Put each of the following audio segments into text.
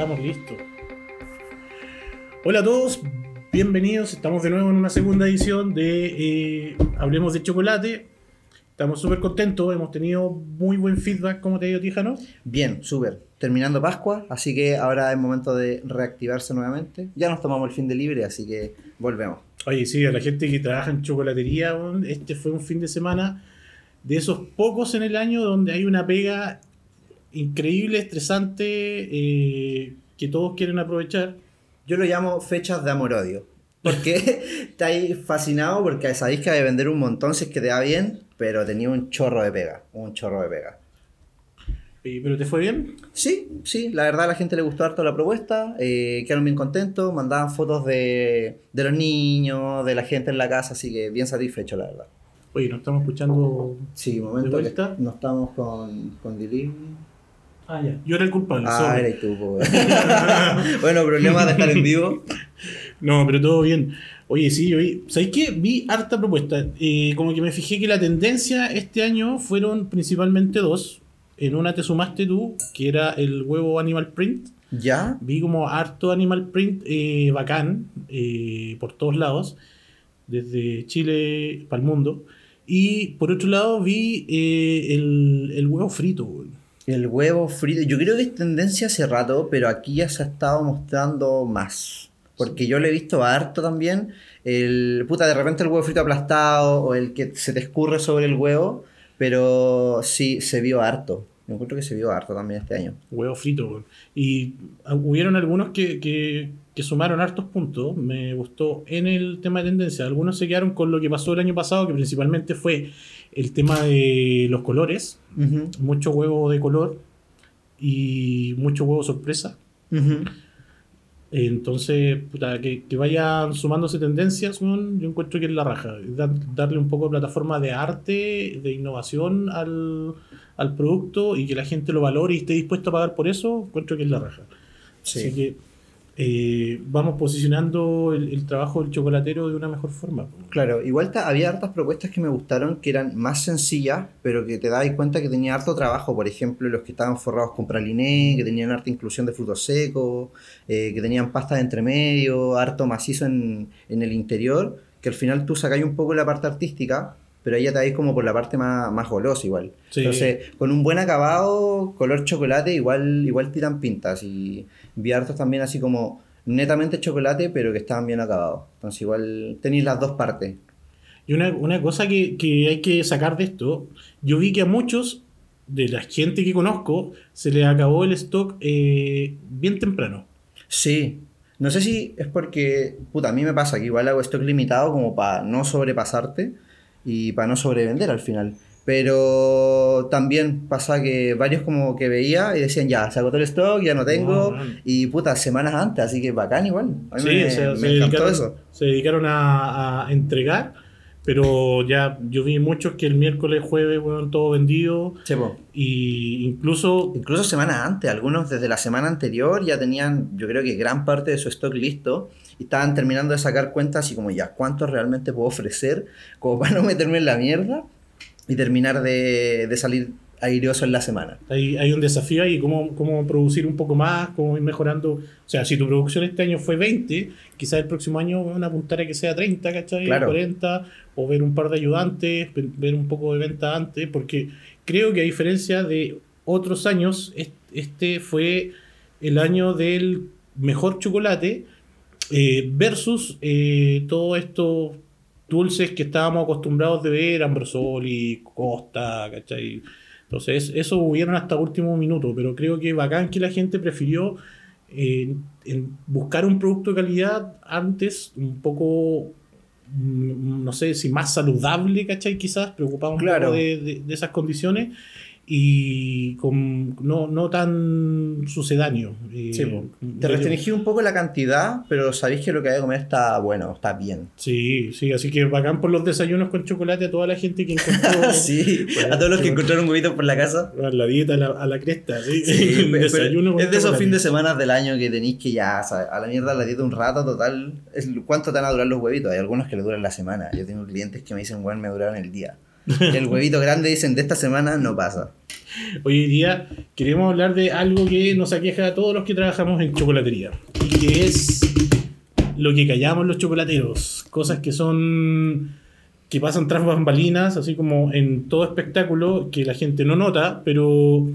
Estamos listos. Hola a todos, bienvenidos. Estamos de nuevo en una segunda edición de eh, Hablemos de Chocolate. Estamos súper contentos, hemos tenido muy buen feedback. ¿Cómo te ha ido, Tíjano? Bien, súper. Terminando Pascua, así que ahora es momento de reactivarse nuevamente. Ya nos tomamos el fin de libre, así que volvemos. Oye, sí, a la gente que trabaja en chocolatería, este fue un fin de semana de esos pocos en el año donde hay una pega increíble, estresante, eh, que todos quieren aprovechar. Yo lo llamo fechas de amor-odio. Porque estáis fascinado porque sabéis que hay que vender un montón si es que te va bien, pero tenía un chorro de pega. Un chorro de pega. Eh, ¿Pero te fue bien? Sí, sí, la verdad a la gente le gustó harto la propuesta, eh, quedaron bien contentos, mandaban fotos de, de los niños, de la gente en la casa, así que bien satisfecho, la verdad. Oye, nos estamos escuchando. Sí, ¿De momento que vuelta? no estamos con, con delivery. Ah, ya. Yo era el culpable. Ah, eres tú. Bueno, problema de estar en vivo. No, pero todo bien. Oye, sí, yo vi. ¿Sabéis qué? Vi harta propuesta. Eh, como que me fijé que la tendencia este año fueron principalmente dos. En una te sumaste tú, que era el huevo Animal Print. ¿Ya? Vi como harto Animal Print eh, bacán eh, por todos lados, desde Chile para el mundo. Y por otro lado vi eh, el, el huevo frito. weón. El huevo frito. Yo creo que es tendencia hace rato, pero aquí ya se ha estado mostrando más. Porque yo lo he visto harto también. El puta, de repente el huevo frito aplastado o el que se te escurre sobre el huevo. Pero sí, se vio harto. Yo encuentro que se vio harto también este año. Huevo frito. Y ah, hubieron algunos que, que, que sumaron hartos puntos. Me gustó en el tema de tendencia. Algunos se quedaron con lo que pasó el año pasado, que principalmente fue el tema de los colores. Mucho huevo de color y mucho huevo sorpresa. Entonces, puta, que, que vayan sumándose tendencias, yo encuentro que es la raja. Da- darle un poco de plataforma de arte, de innovación al, al producto y que la gente lo valore y esté dispuesto a pagar por eso, encuentro que es la raja. Sí. Así que eh, vamos posicionando el, trabajo del chocolatero de una mejor forma. Claro, igual había hartas propuestas que me gustaron que eran más sencillas, pero que te dabas cuenta que tenía harto trabajo. Por ejemplo, los que estaban forrados con praliné, que tenían harta inclusión de frutos secos, eh, que tenían pasta de entremedio, harto macizo en, en el interior, que al final tú sacáis un poco la parte artística, pero ahí ya te como por la parte más, más golosa igual. Sí. Entonces, con un buen acabado, color chocolate, igual, igual tiran pintas. Y vi hartos también así como netamente chocolate, pero que estaban bien acabados. Entonces, igual tenéis las dos partes. Y una, una cosa que, que hay que sacar de esto, yo vi que a muchos de la gente que conozco se les acabó el stock eh, bien temprano. Sí. No sé si es porque, puta, a mí me pasa que igual hago stock limitado como para no sobrepasarte y para no sobrevender al final. Pero también pasa que varios como que veía y decían, ya, se agotó el stock, ya no tengo. Y puta, semanas antes, así que bacán igual. A mí Sí, me, me se, dedicaron, eso. se dedicaron a, a entregar, pero ya yo vi muchos que el miércoles, jueves, fueron todo vendido. Sí. Y incluso Incluso semanas antes, algunos desde la semana anterior ya tenían, yo creo que gran parte de su stock listo y estaban terminando de sacar cuentas y como ya, ¿cuánto realmente puedo ofrecer? Como para no meterme en la mierda y terminar de, de salir airoso en la semana. hay, hay un desafío ahí, cómo, cómo producir un poco más, cómo ir mejorando. O sea, si tu producción este año fue 20, quizás el próximo año van a apuntar a que sea 30, ¿cachai? Claro. 40, o ver un par de ayudantes, ve- ver un poco de venta antes, porque creo que a diferencia de otros años, est- este fue el año del mejor chocolate eh, versus eh, todos estos dulces que estábamos acostumbrados de ver, Ambrosoli, Costa, ¿cachai? Entonces, eso hubieron hasta último minuto, pero creo que bacán que la gente prefirió eh, en buscar un producto de calidad antes, un poco, mm, no sé si más saludable, ¿cachai? Quizás, preocupado un Claro. poco de, de- de esas condiciones y con, no, no tan sucedáneo. eh, Sí. Te restringí un poco la cantidad, pero sabéis que lo que hay que comer está bueno, está bien. Sí, sí, así que bacán por los desayunos con chocolate a toda la gente que encontró sí, Bueno, a todos los que encontraron huevitos por la casa. la dieta a la, a la cresta. Sí, Sí, desayuno con es de esos fines de semana del año que tenéis que ya, sea, a la mierda la dieta un rato total. ¿Cuánto te van a durar los huevitos? Hay algunos que le duran la semana. Yo tengo clientes que me dicen, bueno, me duraron el día. El huevito grande dicen de esta semana no pasa. Hoy día queremos hablar de algo que nos aqueja a todos los que trabajamos en chocolatería. Y que es lo que callamos los chocolateros. Cosas que son. que pasan tras bambalinas, así como en todo espectáculo, que la gente no nota, pero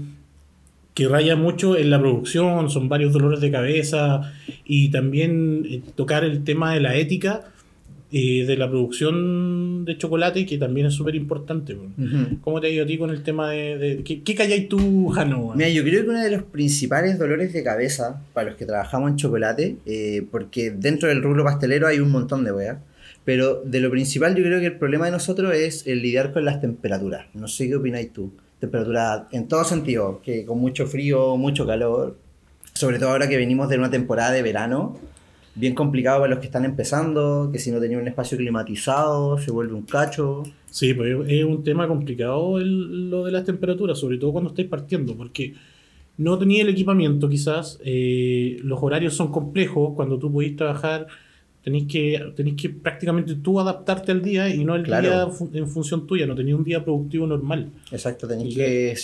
que raya mucho en la producción, son varios dolores de cabeza y también eh, tocar el tema de la ética de la producción de chocolate, que también es súper importante. Ujú. ¿Cómo te ha ido a ti con el tema de... de- ¿qué, ¿Qué calláis tú, Jano? Mira, yo creo que uno de los principales dolores de cabeza para los que trabajamos en chocolate, eh, porque dentro del rubro pastelero hay un montón de weas, pero de lo principal yo creo que el problema de nosotros es el lidiar con las temperaturas. No sé qué opináis tú. Temperatura en todo sentido, que con mucho frío, mucho calor, sobre todo ahora que venimos de una temporada de verano, bien complicado para los que están empezando, que si no tenían un espacio climatizado, se vuelve un cacho. Sí, pues es un tema complicado el- lo de las temperaturas, sobre todo cuando estáis partiendo, porque no tenía el equipamiento quizás, eh, los horarios son complejos, cuando tú podís trabajar tenéis que, tenéis que prácticamente tú adaptarte al día y no el Claro. día en función tuya, no tenía un día productivo normal. Exacto, tenéis que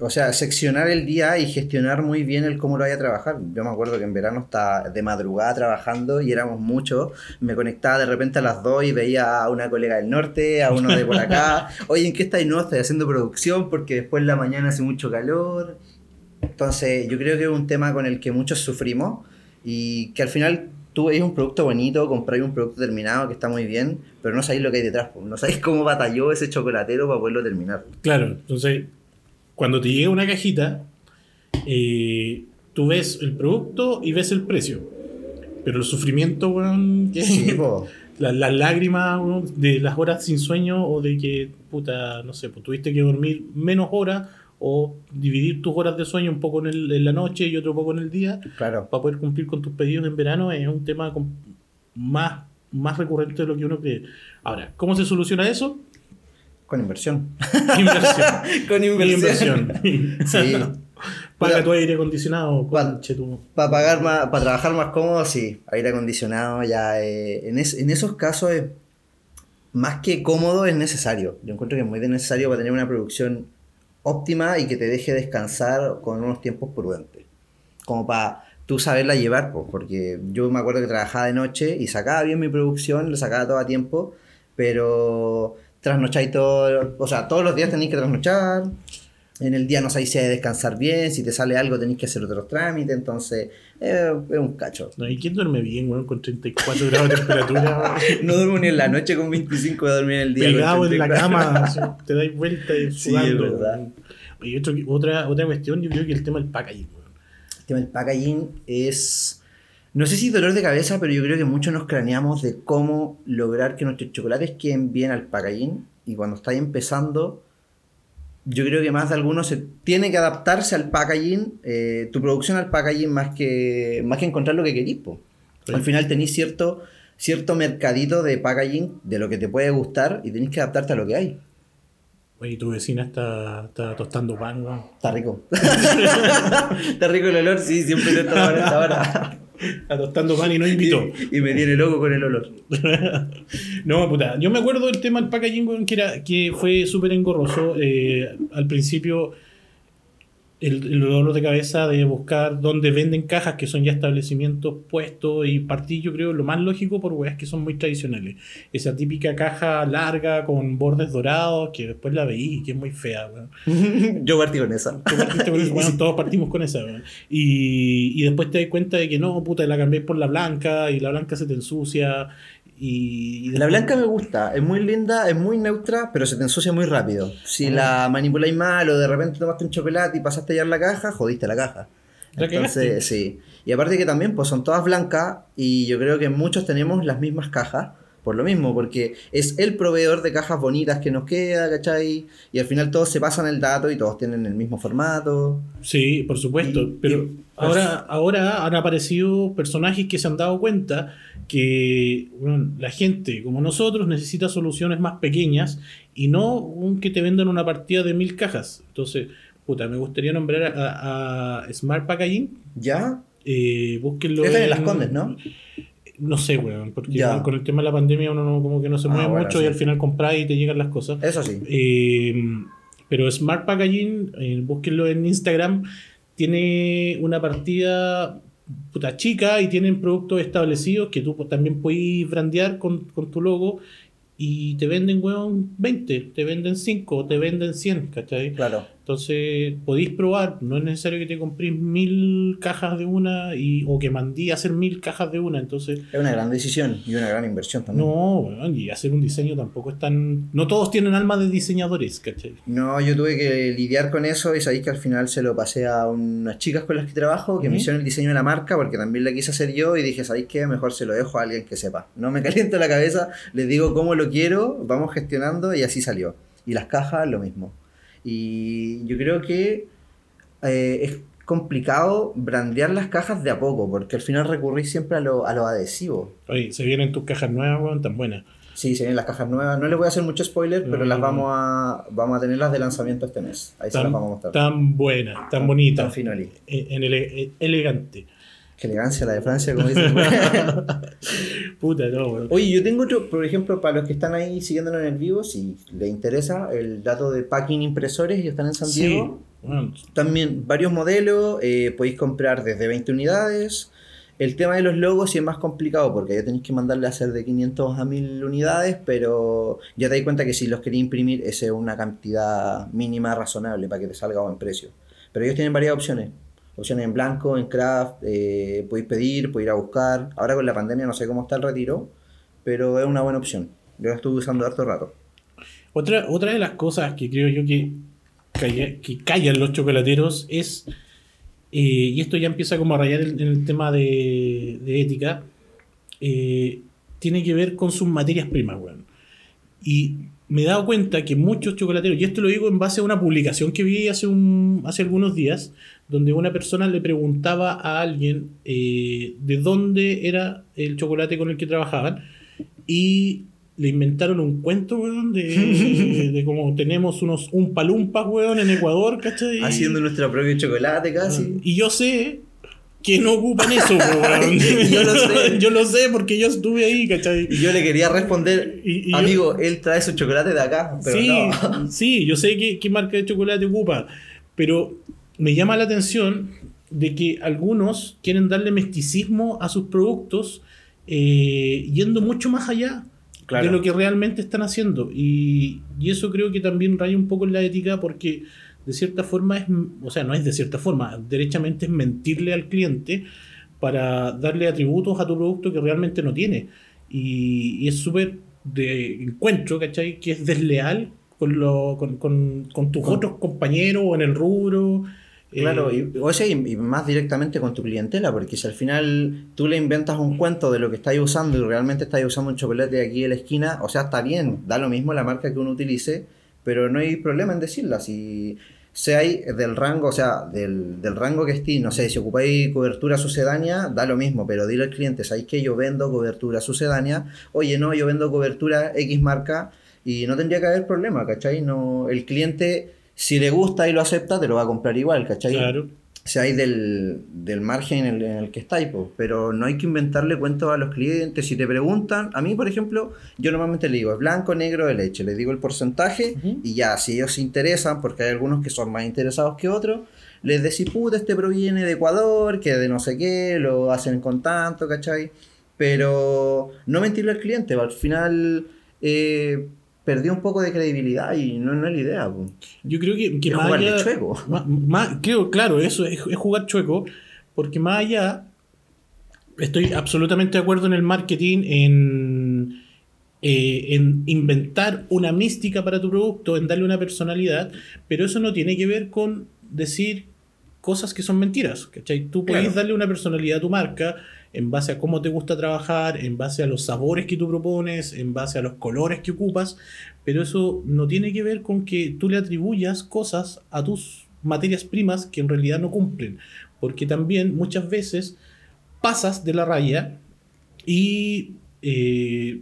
o sea, seccionar el día y gestionar muy bien el cómo lo vaya a trabajar. Yo me acuerdo que en verano estaba de madrugada trabajando y éramos muchos. Me conectaba de repente a las 2 y veía a una colega del norte, a uno de por acá. Oye, ¿en qué estáis? No, estoy haciendo producción porque después en la mañana hace mucho calor. Entonces, yo creo que es un tema con el que muchos sufrimos y que al final tú veis un producto bonito, compráis un producto terminado que está muy bien, pero no sabéis lo que hay detrás. No sabéis cómo batalló ese chocolatero para poderlo terminar. Claro, entonces, cuando te llega una cajita, eh, tú ves el producto y ves el precio. Pero el sufrimiento, weón, que- Sí, po. la- las lágrimas de las horas sin sueño o de que, puta, no sé, pues tuviste que dormir menos horas o dividir tus horas de sueño un poco en, el- en la noche y otro poco en el día Claro. para poder cumplir con tus pedidos en verano es un tema más, más recurrente de lo que uno cree. Ahora, ¿cómo se soluciona eso? Con inversión. Inversión. Con Inversión. Sí. Paga Pero- tu aire acondicionado, Para pagar más, para trabajar más cómodo, sí. Aire acondicionado, ya. eh, en, es- en esos casos es más que cómodo es necesario. Yo encuentro que es muy necesario para tener una producción óptima y que te deje descansar con unos tiempos prudentes. Como para tú saberla llevar, pues, porque yo me acuerdo que trabajaba de noche y sacaba bien mi producción, lo sacaba todo a tiempo, pero trasnocháis todo, o sea, todos los días tenéis que trasnochar. En el día no sabéis si hay que descansar bien, si te sale algo tenéis que hacer otros trámites, entonces eh, es un cacho. No, ¿Y quién duerme bien, weón, con 34 grados de temperatura? No duermo ni en la noche con 25 de dormir en el día. Pegado en la 34. cama, te dais vuelta y Sí, sudando. Y otro- otra, otra cuestión, yo creo que el tema del packaging, weón. El tema del packaging es. No sé si dolor de cabeza, pero yo creo que muchos nos craneamos de cómo lograr que nuestros chocolates queden bien al packaging. Y cuando estáis empezando, yo creo que más de algunos se tiene que adaptarse al packaging, eh, tu producción al packaging, más que, más que encontrar lo que querís. Sí. Al final tenéis cierto, cierto mercadito de packaging de lo que te puede gustar y tenéis que adaptarte a lo que hay. Oye, tu vecina está, está tostando pan. Está rico. está rico el olor, sí, siempre te está a tostando pan y no invitó. Y, y me tiene loco con el olor. no, puta. Yo me acuerdo del tema del packaging, que, era, que fue súper engorroso. Eh, al principio, el, el dolor de cabeza de buscar dónde venden cajas, que son ya establecimientos puestos, y partí, yo creo, lo más lógico por weas que son muy tradicionales. Esa típica caja larga con bordes dorados, que después la veí, que es muy fea, weón. Yo partí con esa. Tú partiste con eso, bueno, todos partimos con esa, weón. Y, y después te das cuenta de que no, puta, la cambié por la blanca y la blanca se te ensucia. Y, La blanca me gusta, es muy linda, es muy neutra, pero se te ensucia muy rápido. Si la manipuláis mal o de repente tomaste un chocolate y pasaste ya en la caja, jodiste la caja. Entonces, sí. Y aparte que también pues son todas blancas y yo creo que muchos tenemos las mismas cajas. Por lo mismo, porque es el proveedor de cajas bonitas que nos queda, ¿cachai? Y al final todos se pasan el dato y todos tienen el mismo formato. Sí, por supuesto. Y- pero y- ahora, ahora han aparecido personajes que se han dado cuenta que bueno, la gente como nosotros necesita soluciones más pequeñas y no un que te vendan una partida de mil cajas. Entonces, puta, me gustaría nombrar a, a Smart Packaging. ¿Ya? Eh, búsquenlo. Es en- Las Condes, ¿no? No sé, weón, porque Ya. con el tema de la pandemia uno no, como que no se Ah, mueve bueno, mucho sí. y al final compras y te llegan las cosas. Eso sí. Eh, pero Smart Packaging, eh, búsquenlo en Instagram, tiene una partida puta chica y tienen productos establecidos que tú también puedes brandear con, con tu logo y te venden, weón, 20, te venden 5, te venden 100, ¿cachai? Claro. Entonces podéis probar, no es necesario que te compréis mil cajas de una y, o que mandí a hacer mil cajas de una, entonces Es una gran decisión y una gran inversión también. no, weón, y hacer un diseño tampoco es tan... No todos tienen alma de diseñadores, ¿cachai? No, yo tuve que lidiar con eso y sabéis que al final se lo pasé a unas chicas con las que trabajo que me hicieron el diseño de la marca porque también la quise hacer yo y dije, ¿sabéis qué? Mejor se lo dejo a alguien que sepa. No me caliento la cabeza, les digo cómo lo quiero, vamos gestionando y así salió. Y las cajas, lo mismo. Y yo creo que eh, es complicado brandear las cajas de a poco porque al final recurrís siempre a lo, a lo adhesivo. Oye, se vienen tus cajas nuevas, weón, tan buenas. Sí, se vienen las cajas nuevas. No les voy a hacer mucho spoiler, pero las vamos a, vamos a tenerlas de lanzamiento este mes. Ahí se las Tan, vamos a mostrar. tan buenas, tan Tan bonitas, finoli. en, en ele- eh, elegante. Qué elegancia la de Francia, como dicen. Puta, no, weón. Oye, yo tengo otro, por ejemplo, para los que están ahí siguiéndonos en el vivo, si les interesa el dato de packing impresores y están en San Sí, Diego, weón, también varios modelos, eh, podéis comprar desde 20 unidades. El tema de los logos sí es más complicado porque ya tenéis que mandarle a hacer de 500 a 1000 unidades, pero ya te das cuenta que si los queréis imprimir, esa es una cantidad mínima razonable para que te salga a buen precio. Pero ellos tienen varias opciones. Opciones en blanco, en craft, eh, podéis pedir, podéis ir a buscar. Ahora con la pandemia no sé cómo está el retiro, pero es una buena opción. Yo la estuve usando harto rato. Otra, otra de las cosas que creo yo que, que callan los chocolateros es, eh, y esto ya empieza como a rayar en el tema de, de ética, eh, tiene que ver con sus materias primas, weón. Y me he dado cuenta que muchos chocolateros, y esto lo digo en base a una publicación que vi hace, un, hace algunos días, donde una persona le preguntaba a alguien eh, de dónde era el chocolate con el que trabajaban, y le inventaron un cuento, weón, de, de cómo tenemos unos un palumpas, weón, en Ecuador, ¿cachai? Haciendo nuestro propio chocolate casi. Y yo sé que no ocupan eso, weón. Yo lo sé. yo lo sé porque yo estuve ahí, ¿cachai? Y yo le quería responder, Y- y yo- amigo, él trae su chocolate de acá, pero sí, no. sí, yo sé qué, qué marca de chocolate ocupa, pero me llama la atención de que algunos quieren darle misticismo a sus productos eh, yendo mucho más allá Claro. de lo que realmente están haciendo. Y, y eso creo que también raya un poco en la ética porque de cierta forma es, o sea, no es de cierta forma, derechamente es mentirle al cliente para darle atributos a tu producto que realmente no tiene. Y, y es súper de encuentro, ¿cachai? Que es desleal con, lo, con, con, con tus Con- otros compañeros o en el rubro. Claro, Eh, y, o sea, y, y más directamente con tu clientela, porque si al final tú le inventas un cuento de lo que estáis usando y realmente estáis usando un chocolate de aquí de la esquina, o sea, está bien, da lo mismo la marca que uno utilice, pero no hay problema en decirla. Si seáis del rango, o sea, del, del rango que estéis, no sé, si ocupáis cobertura sucedánea, da lo mismo, pero dile al cliente, ¿sabéis que yo vendo cobertura sucedánea? Oye, no, yo vendo cobertura X marca y no tendría que haber problema, ¿cachai? No, el cliente, si le gusta y lo acepta, te lo va a comprar igual, ¿cachai? claro. Seáis del, del margen en el, en el que estáis, po. pero no hay que inventarle cuentos a los clientes. Si te preguntan, a mí, por ejemplo, yo normalmente le digo, es blanco, negro, de leche, les digo el porcentaje y ya, si ellos se interesan, porque hay algunos que son más interesados que otros, les decís, puta, este proviene de Ecuador, que de no sé qué, lo hacen con tanto, ¿cachai? Pero no mentirle al cliente, al final eh, perdió un poco de credibilidad y no, no es la idea. po. Yo creo que, que Es más allá- chueco. ma- creo, claro, eso es, es jugar chueco, porque más allá, estoy absolutamente de acuerdo en el marketing, en, eh, en inventar una mística para tu producto, en darle una personalidad, pero eso no tiene que ver con decir cosas que son mentiras, ¿cachai? Tú puedes Claro. darle una personalidad a tu marca en base a cómo te gusta trabajar, en base a los sabores que tú propones, en base a los colores que ocupas, pero eso no tiene que ver con que tú le atribuyas cosas a tus materias primas que en realidad no cumplen, porque también muchas veces pasas de la raya y eh,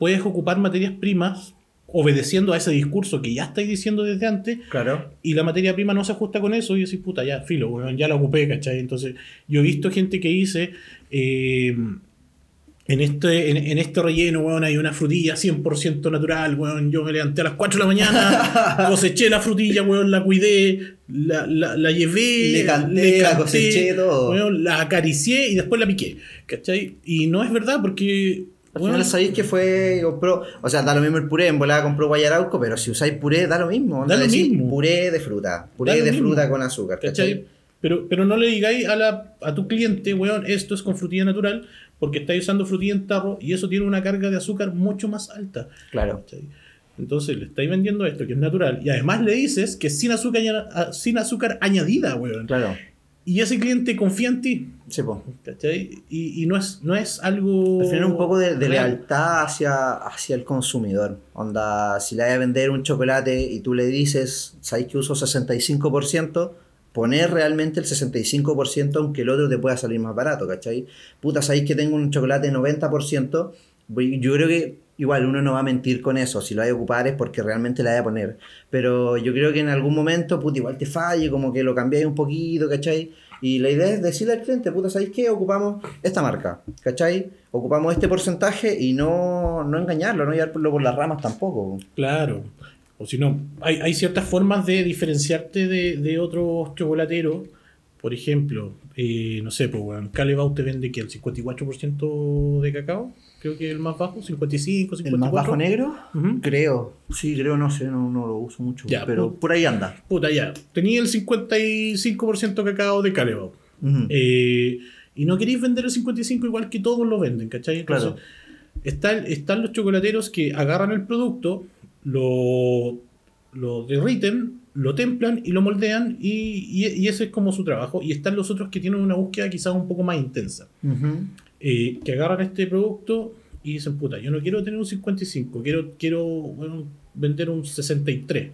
puedes ocupar materias primas obedeciendo a ese discurso que ya estáis diciendo desde antes Claro. y la materia prima no se ajusta con eso y decís, puta, ya, filo, weón, ya la ocupé, ¿cachai? Entonces, yo he visto gente que dice, eh, en este, en, en este relleno, weón, hay una frutilla 100% natural, weón. Yo me levanté a las 4 de la mañana, coseché la frutilla, weón, la cuidé, la, la, la llevé, Le canté, la coseché, todo. weón, la acaricié y después la piqué. ¿Cachai? Y no es verdad porque. Al final sabéis que fue, compró, o sea, da lo mismo el puré, en volada compró guayarauco, pero si usáis puré, da lo mismo. Da lo mismo. Puré de fruta, puré de mismo. fruta con azúcar, ¿Cachai? ¿cachai? Pero, pero no le digáis a, la, a tu cliente, weón, esto es con frutilla natural, porque estáis usando frutilla en tarro y eso tiene una carga de azúcar mucho más alta. Claro. ¿cachai? Entonces le estáis vendiendo esto que es natural y además le dices que sin azúcar, sin azúcar añadida, weón. Claro. Y ese cliente confía en ti, Sí, po. ¿cachai? Y, y no, es, no es algo... Al final un poco de, de lealtad hacia, hacia el consumidor. Onda, si le vas a vender un chocolate y tú le dices, ¿sabéis que uso 65%? Poner realmente el 65% aunque el otro te pueda salir más barato, ¿cachai? Puta, ¿sabéis que tengo un chocolate 90%? Voy- Yo creo que igual uno no va a mentir con eso. Si lo hay a ocupar es porque realmente la hay a poner. Pero yo creo que en algún momento, puta, igual te falle, como que lo cambiáis un poquito, ¿cachai? Y la idea es decirle al cliente, puta, ¿sabéis qué? Ocupamos esta marca, ¿cachai? Ocupamos este porcentaje y no, no engañarlo, no llevarlo por las ramas tampoco. Claro. O si no, hay, hay ciertas formas de diferenciarte de, de otros chocolateros. Por ejemplo, eh, no sé, pues, weón, Calebau te vende que el 54% de cacao, creo que el más bajo, 55, 54. ¿El más bajo negro? Creo. Sí, creo, no sé, no, no lo uso mucho. Ya, pero por ahí anda. Puta, ya. Tenía el 55% cacao de Calebau. Eh, y no queréis vender el 55 igual que todos lo venden, ¿cachai? Entonces, Claro. está el- están los chocolateros que agarran el producto, lo, lo derriten, lo templan y lo moldean y, y- y ese es como su trabajo. Y están los otros que tienen una búsqueda quizás un poco más intensa. Eh, que agarran este producto y dicen, puta, yo no quiero tener un 55, quiero, quiero bueno, vender un 63.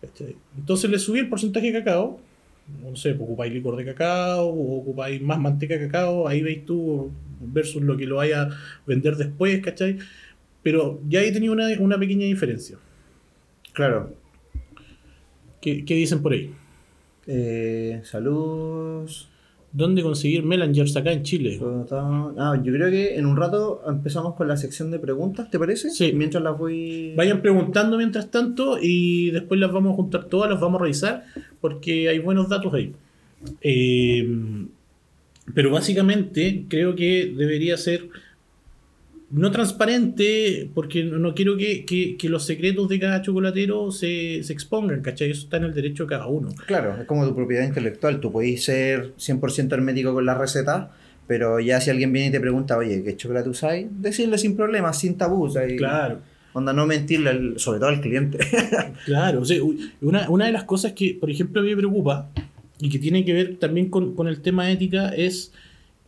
¿Cachai? Entonces le subí el porcentaje de cacao. No sé, pues ocupáis licor de cacao o ocupáis más manteca de cacao, ahí veis tú versus lo que lo vaya a vender después, ¿cachai? Pero ya ahí tenía una, una pequeña diferencia. Claro. ¿Qué, qué dicen por ahí? Eh, saludos. ¿Dónde conseguir Melangers acá en Chile? Ah, yo creo que en un rato empezamos con la sección de preguntas, ¿te parece? Sí. Mientras las voy. Vayan preguntando mientras tanto y después las vamos a juntar todas, las vamos a revisar porque hay buenos datos ahí. Eh, pero básicamente creo que debería ser no transparente porque no quiero que, que- que los secretos de cada chocolatero se, se expongan, ¿cachai? Eso está en el derecho de cada uno. Claro, es como tu propiedad intelectual. Tú podés ser 100% hermético con la receta, pero ya si alguien viene y te pregunta, oye, ¿qué chocolate usáis? Decirle sin problemas, sin tabú. o sea, y- Claro. Onda, no mentirle, al- sobre todo al cliente. Claro, o sea, una, una de las cosas que, por ejemplo, a mí me preocupa y que tiene que ver también con, con el tema ética es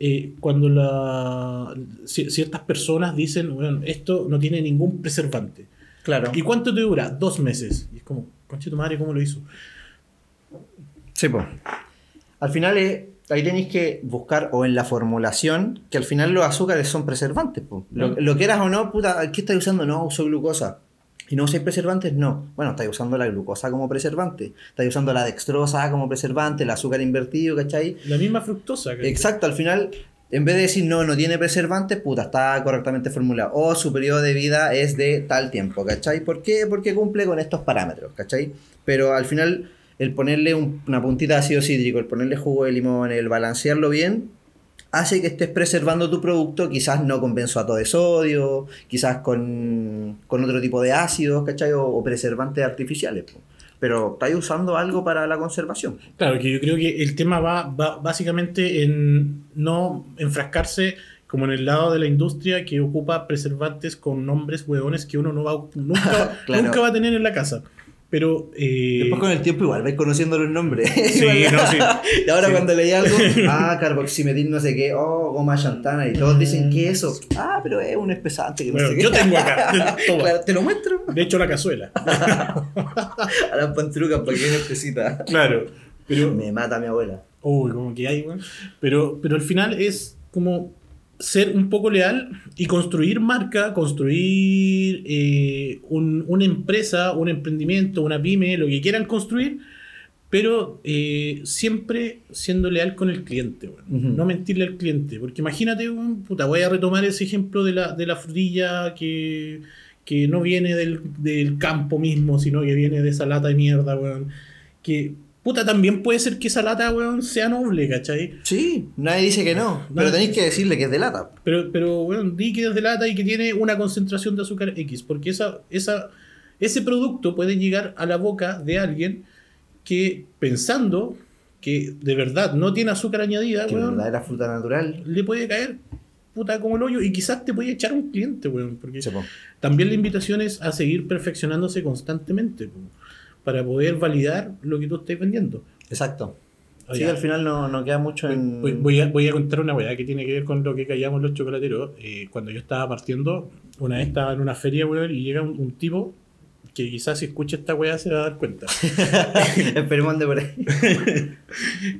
eh, cuando la, ci- ciertas personas dicen, bueno, esto no tiene ningún preservante. claro. ¿Y cuánto te dura? Dos meses. Y es como, conche tu madre, ¿cómo lo hizo? Sí, pues. Al final eh, ahí tenéis que buscar o en la formulación que al final los azúcares son preservantes. Lo, lo quieras o no, puta, ¿qué estáis usando? No, uso glucosa. ¿Y no usáis preservantes? No. Bueno, estáis usando la glucosa como preservante. Estáis usando la dextrosa como preservante, el azúcar invertido, ¿cachai? La misma fructosa. ¿cachai? Exacto, al final, en vez de decir no, no tiene preservantes, puta, está correctamente formulado. O su periodo de vida es de tal tiempo, ¿cachai? ¿Por qué? Porque cumple con estos parámetros, ¿cachai? Pero al final, el ponerle un- una puntita de ácido cítrico, el ponerle jugo de limón, el balancearlo bien, hace que estés preservando tu producto, quizás no con benzoato de sodio, quizás con, con otro tipo de ácidos, ¿cachai? O, o preservantes artificiales. po. Pero estáis usando algo para la conservación. Claro, que yo creo que el tema va, va básicamente en no enfrascarse como en el lado de la industria que ocupa preservantes con nombres hueones que uno no va, nunca, Claro. nunca va a tener en la casa. Pero... eh, Después con el tiempo igual vais conociendo los nombres. Sí, no, sí. Y ahora Sí. cuando leí algo, ah, carboximetil no sé qué, oh, goma chantana, y todos dicen que eso. Ah, pero es un espesante que no Bueno, sé qué. yo tengo acá. Claro, te lo muestro. De hecho, la cazuela. A las pantrucas para que necesita. Claro. Pero, Me mata mi abuela. uy, como que hay, weón. Pero, pero al final es como ser un poco leal y construir marca, construir eh, un- una empresa, un emprendimiento, una pyme, lo que quieran construir, pero eh, siempre siendo leal con el cliente, no mentirle al cliente. Porque imagínate, puta, voy a retomar ese ejemplo de la, de la frutilla que, que no viene del, del campo mismo, sino que viene de esa lata de mierda, weón. Que, puta, también puede ser que esa lata, weón, sea noble, ¿cachai? Sí, nadie dice que no, pero tenéis que decirle que es de lata. Pero, pero bueno, di que es de lata y que tiene una concentración de azúcar X, porque esa, esa, ese producto puede llegar a la boca de alguien que pensando que de verdad no tiene azúcar añadida, Que weón, verdadera fruta natural. le puede caer puta como el hoyo y quizás te puede echar un cliente, weón, porque también la invitación es a seguir perfeccionándose constantemente po, para poder validar lo que tú estás vendiendo. Exacto. Ah, Sí, al final no, no queda mucho en. Voy, voy a, voy a contar una weá que tiene que ver con lo que callamos los chocolateros. Eh, cuando yo estaba partiendo, una vez estaba en una feria, weón, y llega un, un tipo que quizás si escucha esta weá se va a dar cuenta. Esperemos de por ahí.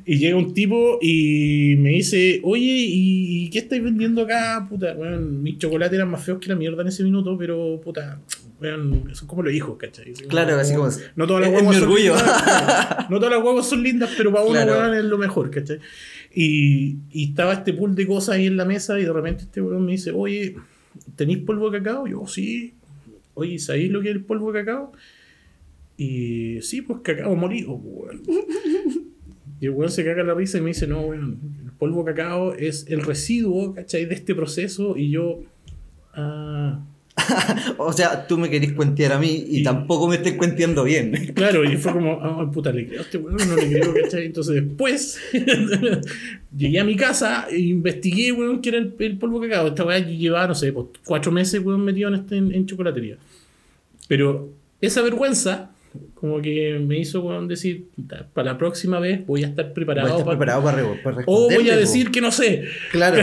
Y llega un tipo y me dice, oye, ¿y, qué estáis vendiendo acá? Puta, weón, mis chocolates eran más feos que la mierda en ese minuto, pero puta, weón, son como los hijos, ¿cachai? Claro, así como- No todas las mi son orgullo. lindas, no todas las huevas son lindas, pero para uno, Claro. weón, es lo mejor, ¿cachai? Y, y estaba este pool de cosas ahí en la mesa y de repente este weón me dice, oye, ¿tenéis polvo de cacao? Yo, sí. Oye, ¿sabéis lo que es el polvo de cacao? Y sí, pues cacao molido, weón. Y el weón se caga la risa y me dice, no, weón, el polvo de cacao es el residuo, ¿cachai? De este proceso. Y yo, ah, O sea, tú me querís cuentear a mí y, Y- tampoco me estés cuenteando bien. claro, y fue como, ah, puta, le creo este weón, no le creo, ¿cachai? Entonces después llegué a mi casa e investigué, weón, qué era el, el polvo cacao. Esta weá llevaba, no sé, pues, cuatro meses, weón, metido en, este, en, en chocolatería. Pero esa vergüenza, como que me hizo, weón, decir, "Puta, para la próxima vez voy a estar preparado. Voy a estar para- preparado para, para O voy a decir que no sé. Claro,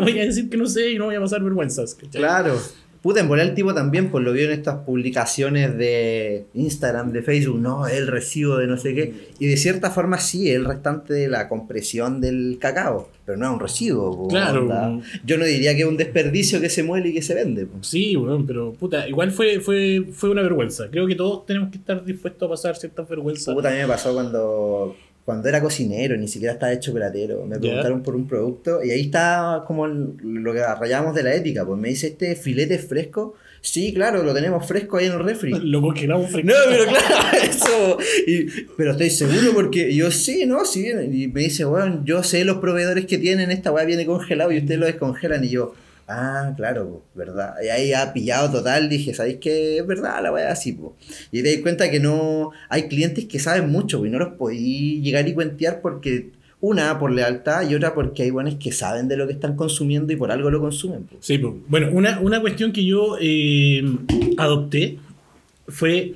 voy a decir que no sé y no voy a pasar vergüenzas. ¿cachai? claro. Puta, en volar el tipo también, pues lo vio en estas publicaciones de Instagram, de Facebook, no, el recibo de no sé qué. Y de cierta forma sí, es el restante de la compresión del cacao, pero no es un residuo. Claro. onda. Yo no diría que es un desperdicio que se muele y que se vende. po. Sí, weón, pero puta, igual fue, fue, fue una vergüenza. Creo que todos tenemos que estar dispuestos a pasar ciertas vergüenzas. Puta, a mí me pasó cuando, cuando era cocinero, ni siquiera estaba de chocolatero. Me preguntaron por un producto y ahí está como el- lo que rayamos de la ética. Pues me dice, ¿este filete es fresco? Sí, claro, lo tenemos fresco ahí en el refri. Lo congelamos No, pero claro, eso. Y- pero estoy seguro porque yo sí, ¿no? Sí. Y me dice, bueno, yo sé los proveedores que tienen, esta weá viene congelado y ustedes lo descongelan. Y yo, ah, claro, po, verdad. Y ahí ha pillado total, dije, ¿sabéis qué? Es verdad, la weá así, po. Y te das cuenta que no. Hay clientes que saben mucho, po, y no los podí llegar y cuentear porque. Una, por lealtad, y otra porque hay buenos que saben de lo que están consumiendo y por algo lo consumen. po. Sí, pues. Bueno, una, una cuestión que yo eh, adopté fue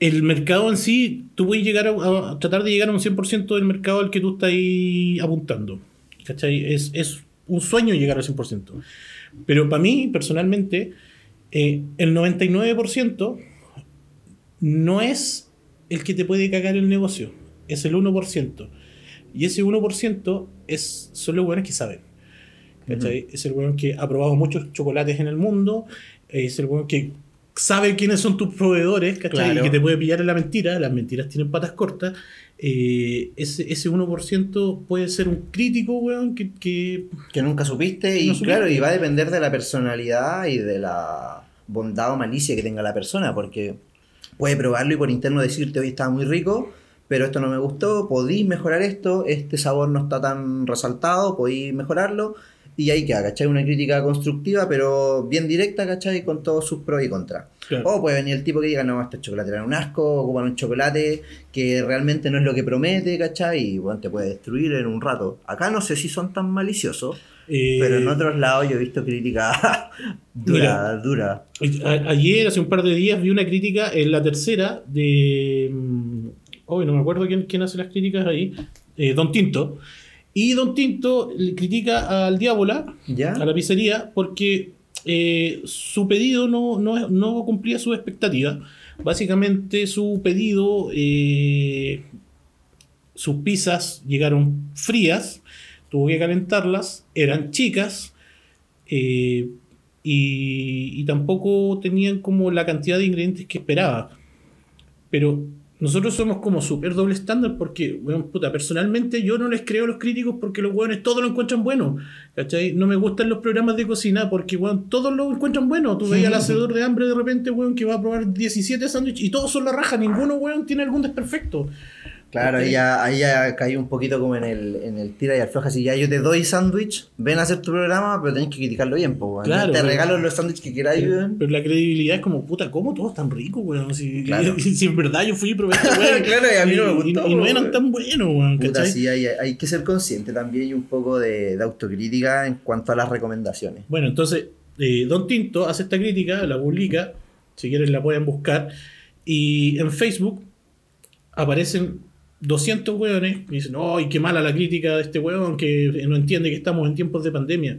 el mercado en sí. Tú puedes llegar a, a tratar de llegar a un 100% del mercado al que tú estás apuntando. ¿Cachai? Es, es un sueño llegar al 100%. Pero para mí, personalmente, eh, el 99% no es el que te puede cagar el negocio, es el 1%. Y ese 1% es, son los buenos que saben. Es el weón que ha probado muchos chocolates en el mundo, es el weón que sabe quiénes son tus proveedores, ¿cachai? Claro. Y que te puede pillar en la mentira, las mentiras tienen patas cortas. Eh, ese, ese 1% puede ser un crítico, weón, que, que Que nunca supiste y No supiste. claro, y va a depender de la personalidad y de la bondad o malicia que tenga la persona, porque puede probarlo y por interno decirte, hoy estaba muy rico, pero esto no me gustó, podéis mejorar esto, este sabor no está tan resaltado, podéis mejorarlo, y ahí queda, ¿cachai? Una crítica constructiva, pero bien directa, ¿cachai? Con todos sus pros y contras. Claro, O puede venir el tipo que diga, no, este chocolate era un asco, ocupan un chocolate que realmente no es lo que promete, ¿cachai? Y bueno, te puede destruir en un rato. Acá no sé si son tan maliciosos, eh, pero en otros lados yo he visto críticas dura, dura. A- Ayer, hace un par de días, vi una crítica en la tercera de. mm, Hoy no me acuerdo quién, quién hace las críticas ahí. eh, Don Tinto. Y Don Tinto critica al Diábola, ¿Ya? a la pizzería, porque eh, su pedido no, no, no cumplía sus expectativas. Básicamente, su pedido. eh, sus pizzas llegaron frías, tuvo que calentarlas, eran chicas. eh, y, y tampoco tenían como la cantidad de ingredientes que esperaba. Pero nosotros somos como súper doble estándar porque, weón, puta, personalmente yo no les creo a los críticos porque los weones todos lo encuentran bueno. ¿Cachai? No me gustan los programas de cocina porque, weón, todos lo encuentran bueno. Tú veías al hacedor de hambre de repente, weón, que va a probar 17 sándwiches y todos son la raja. Ninguno, weón, tiene algún desperfecto. Claro, ahí ya, ahí ya caí un poquito como en el, en el tira y afloja. Si ya yo te doy sándwich, ven a hacer tu programa, pero tenés que criticarlo bien, pues, weón. Claro, Te pero- regalo los sándwiches que queráis, weón. Pero la credibilidad es como, puta, ¿cómo todos tan ricos, weón? Si, si en verdad yo fui y probé esta weón. Claro, y a mí no me gustó, Y, no eran tan buenos, weón, Puta, sí, hay, hay que ser consciente también y un poco de, de autocrítica en cuanto a las recomendaciones. Bueno, entonces, eh, Don Tinto hace esta crítica, la publica, si quieren la pueden buscar, y en Facebook aparecen 200 hueones y dicen, ¡ay, qué mala la crítica de este hueón que no entiende que estamos en tiempos de pandemia!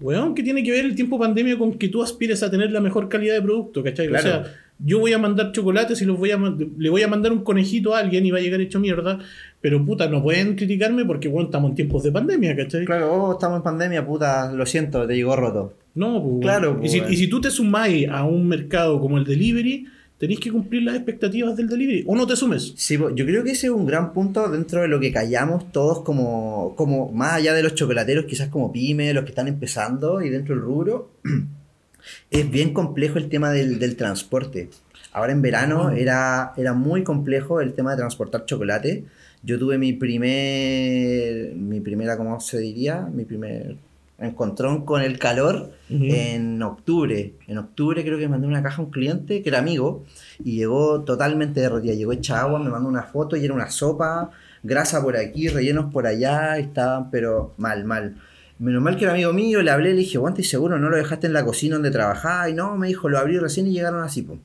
Hueón, ¿qué tiene que ver el tiempo pandemia con que tú aspires a tener la mejor calidad de producto? ¿Cachai? Claro. O sea, yo voy a mandar chocolates y los voy a le voy a mandar un conejito a alguien y va a llegar hecho mierda, pero puta, no pueden criticarme porque, bueno, estamos en tiempos de pandemia, ¿cachai? Claro, oh, estamos en pandemia, puta, lo siento, te llegó roto. No, pues, Claro, y, pues, si, bueno. y si tú te sumáis a un mercado como el delivery, tenéis que cumplir las expectativas del delivery. O no te sumes. Sí, yo creo que ese es un gran punto dentro de lo que callamos todos como, como más allá de los chocolateros, quizás como pyme, los que están empezando y dentro del rubro, es bien complejo el tema del, del transporte. Ahora en verano era, era muy complejo el tema de transportar chocolate. Yo tuve mi primer, mi primera, ¿cómo se diría? Mi primer encontrón con el calor en octubre. En octubre creo que mandé una caja a un cliente que era amigo y llegó totalmente derretida. Llegó hecha agua, me mandó una foto y era una sopa, grasa por aquí, rellenos por allá, estaban pero mal, mal. Menos mal que era amigo mío, le hablé, le dije, ¿y seguro no lo dejaste en la cocina donde trabajaba? Y no, me dijo, lo abrí recién y llegaron así. po".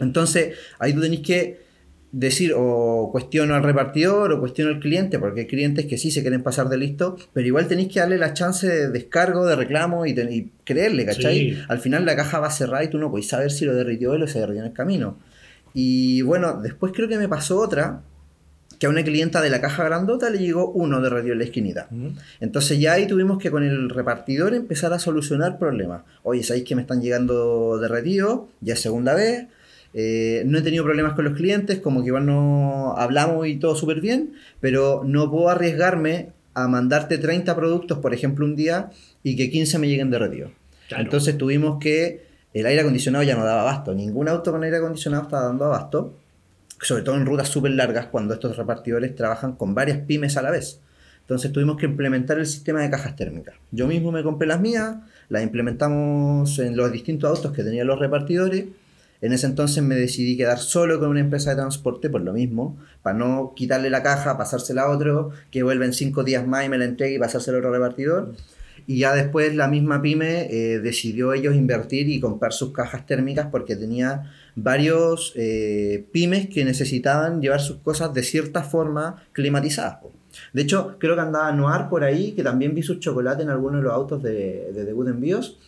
Entonces, ahí tú tenés que decir o cuestiono al repartidor o cuestiono al cliente, porque hay clientes que sí se quieren pasar de listo, pero igual tenéis que darle la chance de descargo, de reclamo y, ten- y creerle, ¿cachai? Sí. Al final la caja va cerrada y tú no podés saber si lo derritió él o se derritió en el camino. Y bueno, después creo que me pasó otra, que a una clienta de la caja grandota le llegó uno derretido en la esquinita. Entonces ya ahí tuvimos que con el repartidor empezar a solucionar problemas. Oye, ¿sabéis que me están llegando derretidos? Ya segunda vez. Eh, no he tenido problemas con los clientes, como que igual no hablamos y todo súper bien, pero no puedo arriesgarme a mandarte 30 productos, por ejemplo, un día y que 15 me lleguen derretidos. Claro. Entonces tuvimos que el aire acondicionado ya no daba abasto. Ningún auto con aire acondicionado estaba dando abasto. Sobre todo en rutas súper largas cuando estos repartidores trabajan con varias pymes a la vez. Entonces tuvimos que implementar el sistema de cajas térmicas. Yo mismo me compré las mías, las implementamos en los distintos autos que tenían los repartidores. En ese entonces me decidí quedar solo con una empresa de transporte por lo mismo, para no quitarle la caja, pasársela a otro, que vuelven cinco días más y me la entregue y pasársela a otro repartidor. Y ya después la misma pyme eh, decidió ellos invertir y comprar sus cajas térmicas porque tenía varios eh, pymes que necesitaban llevar sus cosas de cierta forma climatizadas. De hecho, creo que andaba Noir por ahí, que también vi sus chocolates en algunos de los autos de, de Debut Envíos.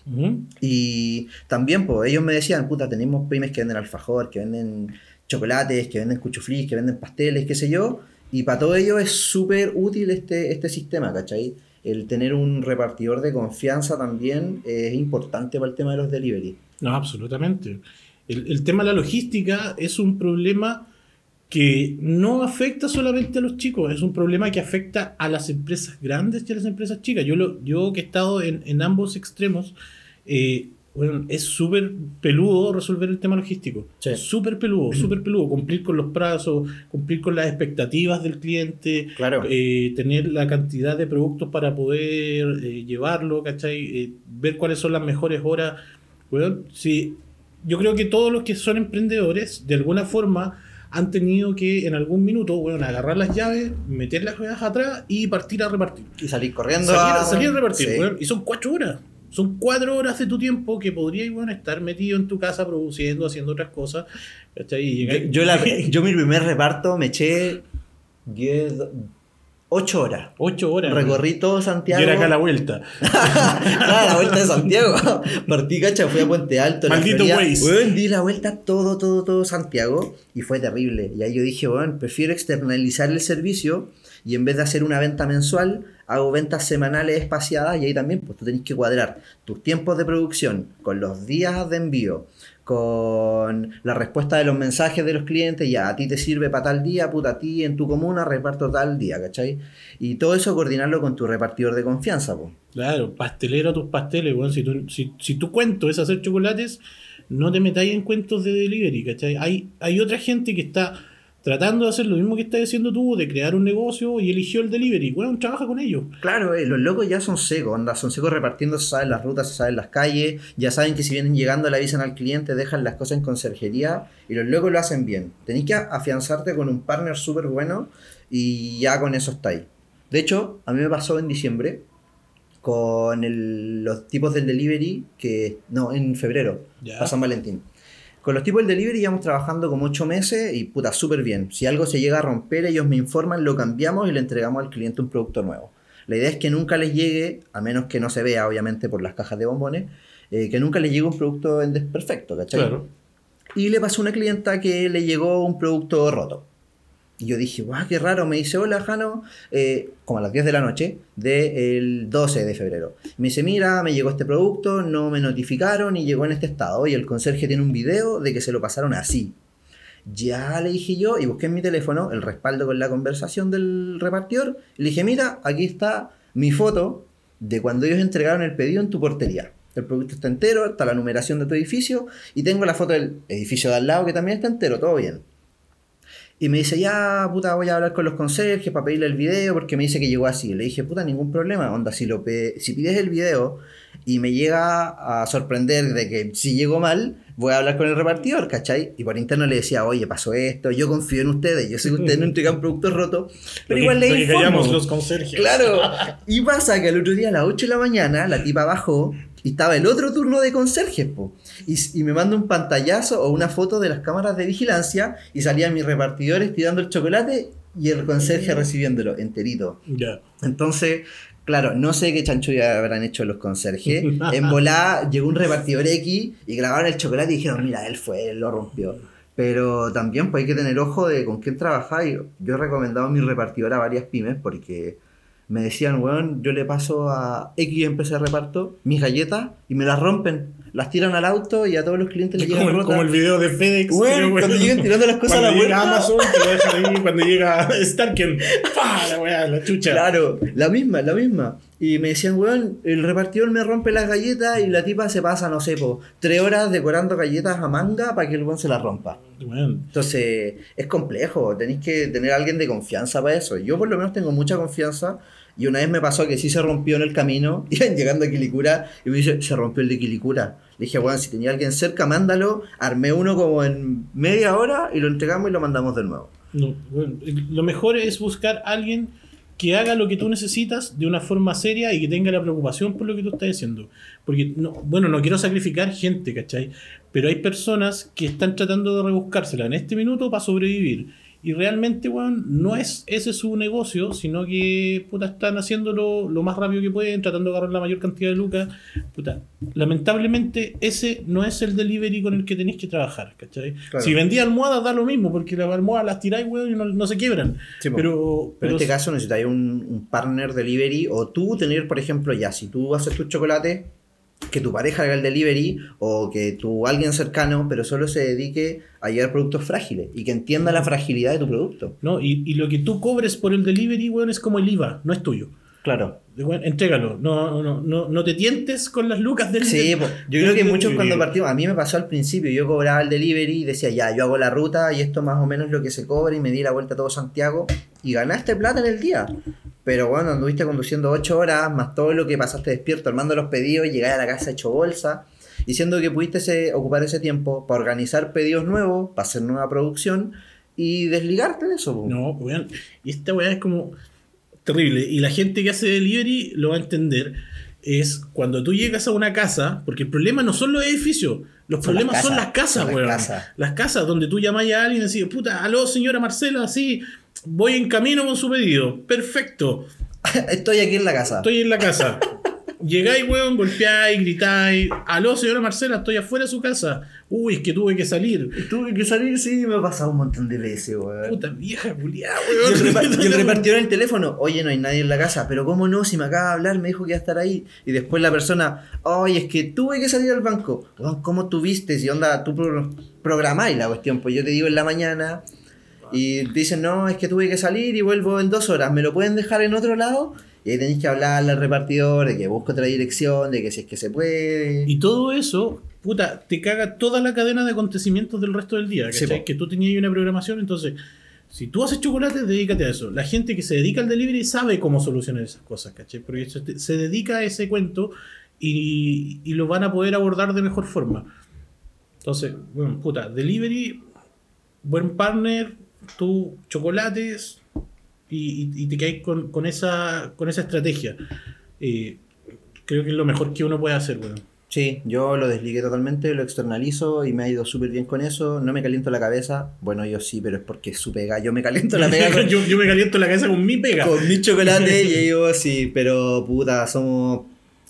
Y también, pues, ellos me decían, puta, tenemos pymes que venden alfajor, que venden chocolates, que venden cuchuflis, que venden pasteles, qué sé yo. Y para todo ello es súper útil este, este sistema, ¿cachai? El tener un repartidor de confianza también es importante para el tema de los delivery. No, absolutamente. El, el tema de la logística es un problema que no afecta solamente a los chicos, es un problema que afecta a las empresas grandes y a las empresas chicas. Yo, lo, yo que he estado en, en ambos extremos, eh, bueno, es súper peludo resolver el tema logístico. Sí. Súper peludo, súper peludo. Cumplir con los plazos, cumplir con las expectativas del cliente, Claro. eh, tener la cantidad de productos para poder eh, llevarlo, ¿cachai? Ver cuáles son las mejores horas. Weón, sí, yo creo que todos los que son emprendedores, de alguna forma, han tenido que en algún minuto, bueno, agarrar las llaves, meter las ruedas atrás y partir a repartir. Y salir corriendo. Salir, a- salir a repartir, Sí. Y son cuatro horas. Son cuatro horas de tu tiempo que podrías bueno, estar metido en tu casa produciendo, haciendo otras cosas. Yo, yo la- yo mi primer reparto me eché 10, 8 horas. Ocho horas. Recorrí todo Y Santiago. era acá la vuelta. Ah, la vuelta de Santiago. Partí, cacha, fui a Puente Alto. Maldito. Waze. Di la vuelta todo, todo, todo Santiago. Y fue terrible. Y ahí yo dije, bueno, prefiero externalizar el servicio y en vez de hacer una venta mensual, hago ventas semanales espaciadas y ahí también pues tú tenés que cuadrar tus tiempos de producción con los días de envío, con la respuesta de los mensajes de los clientes, ya a ti te sirve para tal día, puta, a ti en tu comuna reparto tal día, ¿cachai? Y todo eso coordinarlo con tu repartidor de confianza, pues. Claro, pastelero a tus pasteles, weón. Si tu, si, si tu cuento es hacer chocolates, no te metáis en cuentos de delivery, ¿cachai? Hay, hay otra gente que está tratando de hacer lo mismo que estás haciendo tú, de crear un negocio y eligió el delivery. Bueno, trabaja con ellos. Claro, eh, los locos ya son secos, onda, son secos repartiendo, se saben las rutas, se saben las calles, ya saben que si vienen llegando le avisan al cliente, dejan las cosas en conserjería y los locos lo hacen bien. Tenés que afianzarte con un partner súper bueno y ya con eso estáis. De hecho, a mí me pasó en diciembre con el- los tipos del delivery que, no, en febrero, a San Valentín. Con los tipos del delivery llevamos trabajando como 8 meses y puta, súper bien. Si algo se llega a romper, ellos me informan, lo cambiamos y le entregamos al cliente un producto nuevo. La idea es que nunca les llegue, a menos que no se vea, obviamente, por las cajas de bombones, eh, que nunca les llegue un producto en desperfecto, ¿cachai? Claro. Y le pasó a una clienta que le llegó un producto roto. Y yo dije, guau, qué raro. Me dice, hola, Jano, eh, como a las 10 de la noche del 12 de febrero. Me dice, mira, me llegó este producto, no me notificaron y llegó en este estado. Y el conserje tiene un video de que se lo pasaron así. Ya le dije yo y busqué en mi teléfono el respaldo con la conversación del repartidor. Y le dije, mira, aquí está mi foto de cuando ellos entregaron el pedido en tu portería. El producto está entero, está la numeración de tu edificio y tengo la foto del edificio de al lado que también está entero, todo bien. Y me dice, ya, puta, voy a hablar con los conserjes para pedirle el video porque me dice que llegó así. Le dije, puta, ningún problema, onda, si, lo si pides el video y me llega a sorprender de que si llegó mal, voy a hablar con el repartidor, ¿cachai? Y por interno le decía, oye, pasó esto, yo confío en ustedes, yo sé que ustedes no entregan productos rotos, pero Lo igual que- le que informo. los conserjes. Claro. Y pasa que al otro día a las 8 de la mañana la tipa bajó y estaba el otro turno de conserjes, po. Y, y me manda un pantallazo o una foto de las cámaras de vigilancia y salían mis repartidores tirando el chocolate y el conserje recibiéndolo enterito. Ya. Entonces, claro, no sé qué chanchullo habrán hecho los conserjes. En volá llegó un repartidor X y grabaron el chocolate y dijeron, mira, él fue, él lo rompió. Pero también pues, hay que tener ojo de con quién trabajáis. Yo he recomendado a mi repartidor a varias pymes porque me decían, weón, yo le paso a X empresa de reparto mis galletas y me las rompen. Las tiran al auto y a todos los clientes les Como llegan rotas. como el video de FedEx. Weón, cuando llegan tirando las cosas a la cuando llega. Amazon, te lo dejan ahí. Cuando llega Starken, ¡pa! La weá, la chucha. Claro, la misma, la misma. Y me decían, weón, el repartidor me rompe las galletas y la tipa se pasa, no sé, po, tres horas decorando galletas a manga para que el weón se las rompa. Weón, Entonces, es complejo, tenéis que tener a alguien de confianza para eso. Yo por lo menos tengo mucha confianza y una vez me pasó que sí se rompió en el camino, iban llegando a Quilicura y me dice, se rompió el de Quilicura. Le dije, weón, si tenía alguien cerca, mándalo. Armé uno como en media hora y lo entregamos y lo mandamos de nuevo. no, weón, Lo mejor es buscar a alguien que haga lo que tú necesitas de una forma seria y que tenga la preocupación por lo que tú estás haciendo. Porque, no, bueno, no quiero sacrificar gente, ¿cachai? Pero hay personas que están tratando de rebuscársela en este minuto para sobrevivir. Y realmente, weón, no es ese su negocio, sino que, puta, están haciéndolo lo más rápido que pueden, tratando de agarrar la mayor cantidad de lucas. Puta, lamentablemente ese no es el delivery con el que tenéis que trabajar, ¿cachai? Claro. Si vendía almohadas da lo mismo, porque las almohadas las tiráis, weón, y no, no se quiebran. Sí, pero, Pero en este caso necesitáis un, un partner delivery o tú tener, por ejemplo, ya, si tú haces tu chocolate, que tu pareja haga el delivery o que tu alguien cercano, pero solo se dedique a llevar productos frágiles y que entienda la fragilidad de tu producto. ¿no? Y, y lo que tú cobres por el delivery, weón, es como el IVA, no es tuyo. Claro. Weón, entrégalo, no, no, no, no te tientes con las lucas del Sí, del- yo creo que muchos cuando partimos, a mí me pasó al principio, yo cobraba el delivery y decía, ya, yo hago la ruta y esto más o menos es lo que se cobra y me di la vuelta a todo Santiago y ganaste plata en el día. Pero bueno, anduviste conduciendo 8 horas, más todo lo que pasaste despierto armando los pedidos llegar a la casa hecho bolsa, diciendo que pudiste ese- ocupar ese tiempo para organizar pedidos nuevos, para hacer nueva producción y desligarte de eso. po. No, weón, y esta weá es como terrible. Y la gente que hace delivery lo va a entender. Es cuando tú llegas a una casa, porque el problema no son los edificios, los Son las problemas son las casas, son las weón. casas. Las casas donde tú llamas a alguien y decís, puta, aló señora Marcela, así, voy en camino con su pedido. Perfecto, Estoy aquí en la casa. estoy en la casa. Llegáis, weón, golpeáis, gritáis. Aló, señora Marcela, estoy afuera de su casa. Uy, es que tuve que salir. Tuve que salir, sí, me ha pasado un montón de veces, weón. Puta vieja culiada, Y el, weón. repa- y el repartidor en el teléfono, oye, no hay nadie en la casa, pero ¿cómo no? Si me acaba de hablar, me dijo que iba a estar ahí. Y después la persona, oye, es que tuve que salir al banco. Weón, ¿Cómo tuviste? Si onda, tú pro- programáis la cuestión, pues yo te digo en la mañana y dicen, no, es que tuve que salir y vuelvo en dos horas, ¿me lo pueden dejar en otro lado? Y ahí tenéis que hablarle al repartidor de que busco otra dirección, de que si es que se puede. Y todo eso, puta, te caga toda la cadena de acontecimientos del resto del día. Sí, ¿cachai? po. que tú tenías ahí una programación, entonces, si tú haces chocolate, dedícate a eso. La gente que se dedica al delivery sabe cómo solucionar esas cosas, ¿cachai? Porque se dedica a ese cuento y, y lo van a poder abordar de mejor forma. Entonces, bueno, puta, delivery, buen partner, tú chocolates y, y- y te caes con, con esa, con esa estrategia. Eh, creo que es lo mejor que uno puede hacer, weón. Sí, yo lo desligué totalmente, lo externalizo y me ha ido súper bien con eso. No me caliento la cabeza. Bueno, yo sí, pero es porque es su pega. Yo me caliento la pega con, yo, yo me caliento la cabeza con mi pega. con mi chocolate y yo sí, pero puta, somos.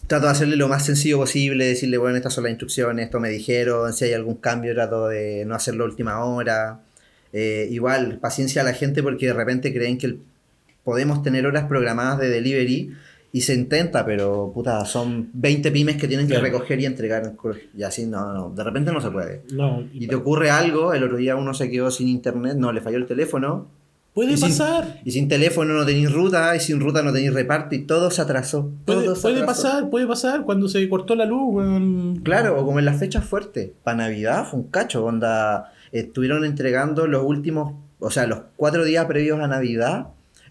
Trato de hacerle lo más sencillo posible, decirle, bueno, estas son las instrucciones, esto me dijeron, si hay algún cambio trato de no hacerlo a última hora. Eh, igual, paciencia a la gente porque de repente creen que el- podemos tener horas programadas de delivery y se intenta, pero puta, son 20 pymes que tienen que Claro. recoger y entregar. Y así, no, no, de repente no se puede. No, Y te ocurre algo, el otro día uno se quedó sin internet, no, le falló el teléfono, puede y sin- pasar. y sin teléfono no tenéis ruta, y sin ruta no tenéis reparto, y todo se atrasó. Puede, todo se puede atrasó. pasar, puede pasar. Cuando se cortó la luz, weón. Claro, o como en las fechas fuertes. Para Navidad fue un cacho, onda. Estuvieron entregando los últimos, o sea, los cuatro días previos a Navidad.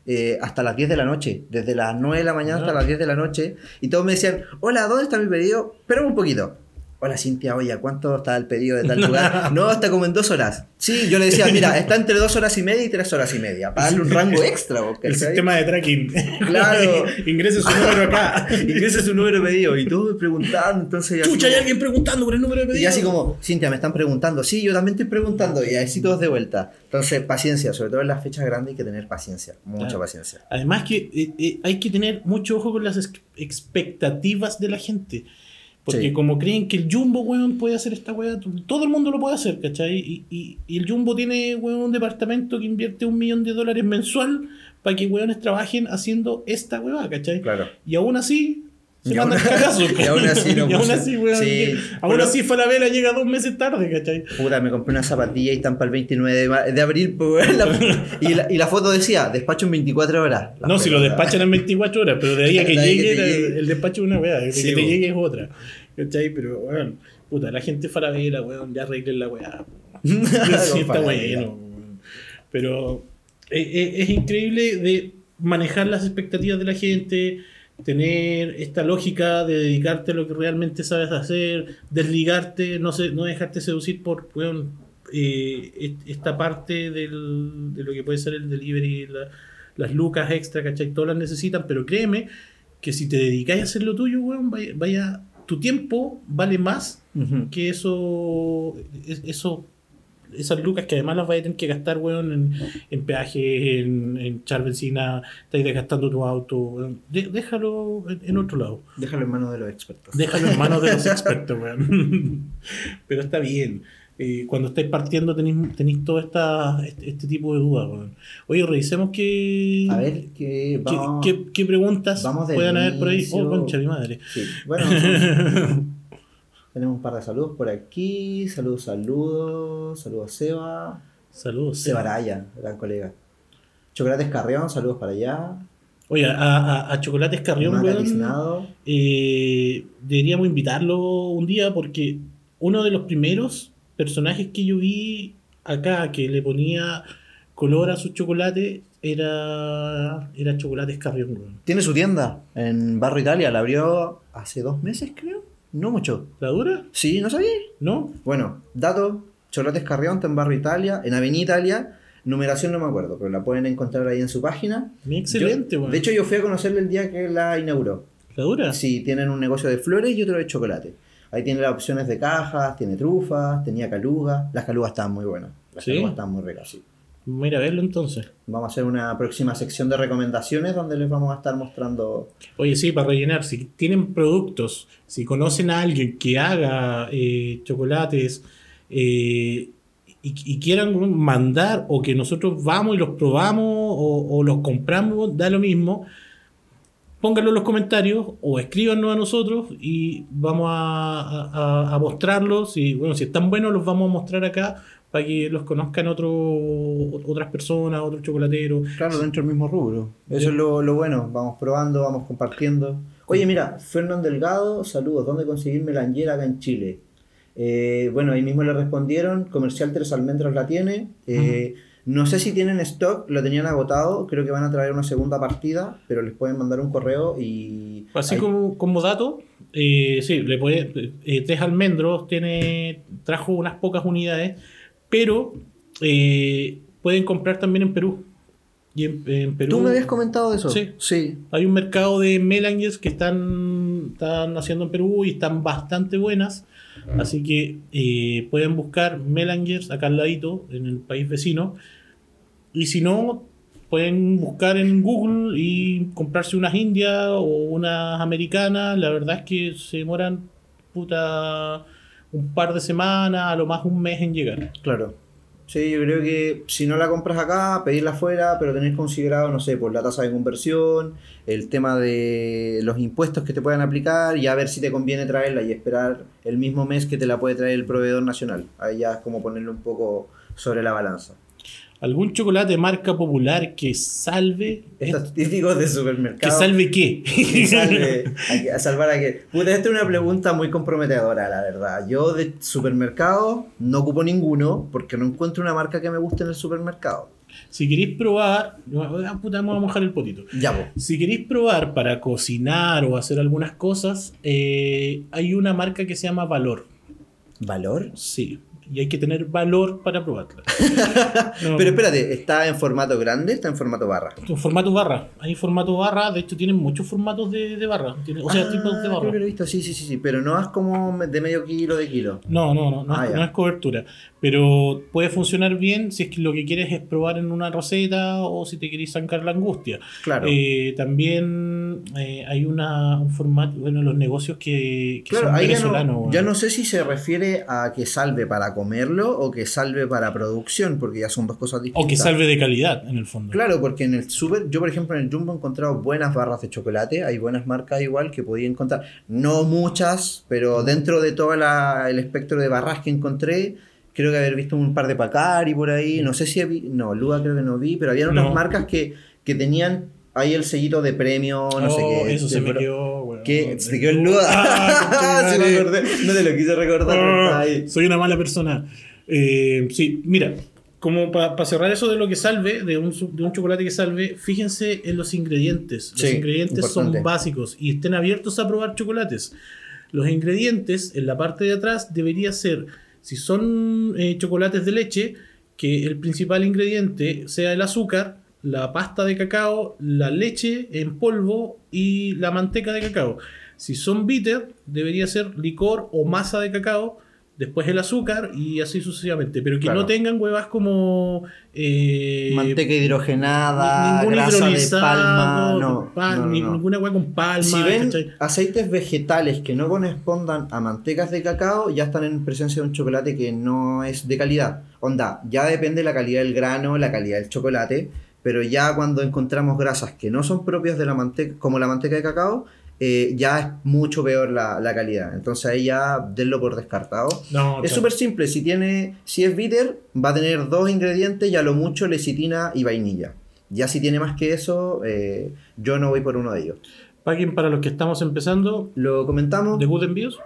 eh, hasta las 10 de la noche, desde las 9 de la mañana hasta Ah. las 10 de la noche, y todos me decían, hola, ¿dónde está mi pedido? Espera un poquito. Hola Cintia, oye, ¿a ¿cuánto está el pedido de tal lugar? no, está como en dos horas. Sí, yo le decía, mira, está entre dos horas y media y tres horas y media, para darle un rango extra. vos, El sistema de tracking. Claro. Ingrese su número acá. Ingresa su número de pedido, y todos me preguntaban, entonces... Chucha, hay alguien preguntando por el número de pedido. y así como, Cintia, me están preguntando. Sí, yo también estoy preguntando. Y así todos de vuelta. Entonces, paciencia. Sobre todo en las fechas grandes hay que tener paciencia. Mucha Claro. paciencia. Además que eh, eh, hay que tener mucho ojo con las ex- expectativas de la gente. Porque Sí. como creen que el Jumbo, weón, puede hacer esta weá, todo el mundo lo puede hacer, ¿cachai? Y, y- y el Jumbo tiene, weón, un departamento que invierte un millón de dólares mensual para que weones trabajen haciendo esta weá, ¿cachai? Claro. Y aún así se Y mandan aún- cagazos. y aún así no Y aún puso- así, weón, Sí. aún Bueno. así Falabella llega dos meses tarde, ¿cachai? Puta, me compré una zapatilla y están para el 29 de, abril. pues, la- y, la, y la foto decía, despacho en 24 horas. La No, si lo despachan en 24 horas, pero de ahí a que llegue, el- despacho es una weá, de Sí, que te llegue es otra. ¿Cachai? Pero, weón, puta, la gente farabela, weón, ya arreglen la weá. po. sí, está Falabella. bueno. weón. Pero eh, eh, es increíble de manejar las expectativas de la gente, tener esta lógica de dedicarte a lo que realmente sabes hacer, desligarte, no, sé, no dejarte seducir por, weón, eh, est- esta parte del, de lo que puede ser el delivery, la- las lucas extra, ¿cachai? Todas las necesitan, pero créeme que si te dedicáis a hacer lo tuyo, weón, vaya, vaya- tu tiempo vale más que eso, es- eso esas lucas que además las vas a tener que gastar, weón, en, en peaje, en, en echar benzina, estáis desgastando tu auto, weón. De- déjalo en, en otro lado. Déjalo en manos de los expertos. Déjalo en manos de los expertos, weón. Pero está bien. Eh, cuando estáis partiendo tenéis, tenéis todo esta, este, este tipo de dudas, weón. Oye, revisemos qué, A ver, qué, vamos... qué- qué preguntas vamos puedan haber por ahí. Oh, concha, mi madre. Sí. Bueno, tenemos un par de saludos por aquí. Saludos, saludos. Saludos, Seba. Saludos. Seba Araya, gran colega. Chocolates Carrión, saludos para allá. Oye, a, a, a Chocolates Carrión, Tiznado. eh, deberíamos invitarlo un día porque uno de los primeros personajes que yo vi acá que le ponía color a su chocolate era, era Chocolates Carrión, weón. Tiene su tienda en Barro Italia, la abrió hace dos meses, creo. No mucho. ¿La dura? Sí, ¿no sabía? ¿No? Bueno, dato, Chocolates Carrión está en Barrio Italia, en Avenida Italia. Numeración no me acuerdo, pero la pueden encontrar ahí en su página. Muy excelente, weón. de hecho, yo fui a conocerle el día que la inauguró. ¿La dura? Sí, tienen un negocio de flores y otro de chocolate. Ahí tiene las opciones de cajas, tiene trufas, tenía calugas. Las calugas estaban muy buenas. Las ¿Sí? calugas estaban muy ricas, sí. Mira a verlo entonces. Vamos a hacer una próxima sección de recomendaciones donde les vamos a estar mostrando. Oye, sí, para rellenar, si tienen productos, si conocen a alguien que haga eh, chocolates eh, y, y quieran mandar o que nosotros vamos y los probamos o, o los compramos, da lo mismo. Pónganlo en los comentarios o escríbanos a nosotros y vamos a, a- a mostrarlos. Y bueno, si están buenos, los vamos a mostrar acá para que los conozcan otro, otras personas, otros chocolateros. Claro, dentro del mismo rubro. Eso es lo, lo bueno. Vamos probando, vamos compartiendo. Oye, mira, Fernán Delgado, saludos. ¿Dónde conseguir melangera acá en Chile? Eh, bueno, ahí mismo le respondieron. Comercial Tres Almendros la tiene. Eh, No sé si tienen stock, lo tenían agotado. Creo que van a traer una segunda partida, pero les pueden mandar un correo y. Así como, como dato, eh, sí, le puede, eh, Tres Almendros tiene, trajo unas pocas unidades, pero eh, pueden comprar también en Perú. Y en, en Perú ¿Tú me habías comentado eso? Sí. Sí. hay un mercado de melangers que están, están haciendo en Perú y están bastante buenas. Así que eh, pueden buscar melangers acá al ladito, en el país vecino. Y si no, pueden buscar en Google y comprarse unas indias o unas americanas. La verdad es que se demoran puta un par de semanas, a lo más un mes en llegar. Claro. Sí, yo creo que si no la compras acá, pedirla afuera, pero tener considerado, no sé, por la tasa de conversión, el tema de los impuestos que te puedan aplicar y a ver si te conviene traerla y esperar el mismo mes que te la puede traer el proveedor nacional. Ahí ya es como ponerlo un poco sobre la balanza. ¿Algún chocolate marca popular que salve? Estos típicos de ¿Que supermercado. salve qué? que salve- a, que- a salvar a que. Puta, esta es una pregunta muy comprometedora, la verdad. Yo de supermercado no ocupo ninguno porque no encuentro una marca que me guste en el supermercado. Si queréis probar, ah, puta, vamos a mojar el potito. Ya, vos. Si queréis probar para cocinar o hacer algunas cosas, eh, hay una marca que se llama Valor. ¿Valor? Sí, y hay que tener valor para probarla. No, Pero espérate, ¿está en formato grande? ¿Está en formato barra? en formato barra. Hay formato barra, de hecho tienen muchos formatos de, de barra. Tiene- o sea, Ah, tipos de barra. lo he visto, sí, sí, sí, sí. Pero no es como de medio kilo de kilo. No, no, no, no, Ah, no es cobertura. Pero puede funcionar bien si es que lo que quieres es probar en una receta o si te queréis sacar la angustia. Claro. Eh, también eh, hay una, un formato, bueno, los negocios que, que Claro, son ahí ya venezolanos. no, ya no sé si se refiere a que salve para comerlo o que salve para producción, porque ya son dos cosas distintas. O que salve de calidad, en el fondo. Claro, porque en el super, yo por ejemplo en el Jumbo he encontrado buenas barras de chocolate, hay buenas marcas igual que podía encontrar, no muchas, pero dentro de todo la- el espectro de barras que encontré, creo que haber visto un par de Pacari por ahí, no sé si vi, no, Luga creo que no vi, pero había otras No. marcas que, que tenían ahí el sellito de premio, no sé Oh, qué. Eso se me quedó, weón. ¿Qué? ¿Se te quedó el? Ah, me acordé. No te lo quise recordar, Ah, ahí. soy una mala persona. Eh, sí, mira, como para cerrar eso de lo que salve, de un, de un chocolate que salve, fíjense en los ingredientes. Los Sí, ingredientes importante. son básicos y estén abiertos a probar chocolates. Los ingredientes en la parte de atrás debería ser, si son eh, chocolates de leche, que el principal ingrediente sea el azúcar, la pasta de cacao, la leche en polvo y la manteca de cacao. Si son bitter, debería ser licor o masa de cacao, después el azúcar y así sucesivamente. Pero que Claro. no tengan huevas como... eh, Manteca hidrogenada, ningún grasa de palma, no, ninguna hueá con palma. Si ven ¿cachai? aceites vegetales que no correspondan a mantecas de cacao, ya están en presencia de un chocolate que no es de calidad. Onda, ya depende la calidad del grano, la calidad del chocolate, pero ya cuando encontramos grasas que no son propias de la manteca, como la manteca de cacao, eh, ya es mucho peor la, la calidad. Entonces ahí ya denlo por descartado. No, Es súper simple, si tiene, si es bitter, va a tener dos ingredientes y a lo mucho lecitina y vainilla. Ya si tiene más que eso, eh, yo no voy por uno de ellos. Packing para los que estamos empezando, Lo comentamos. de Good Envíos.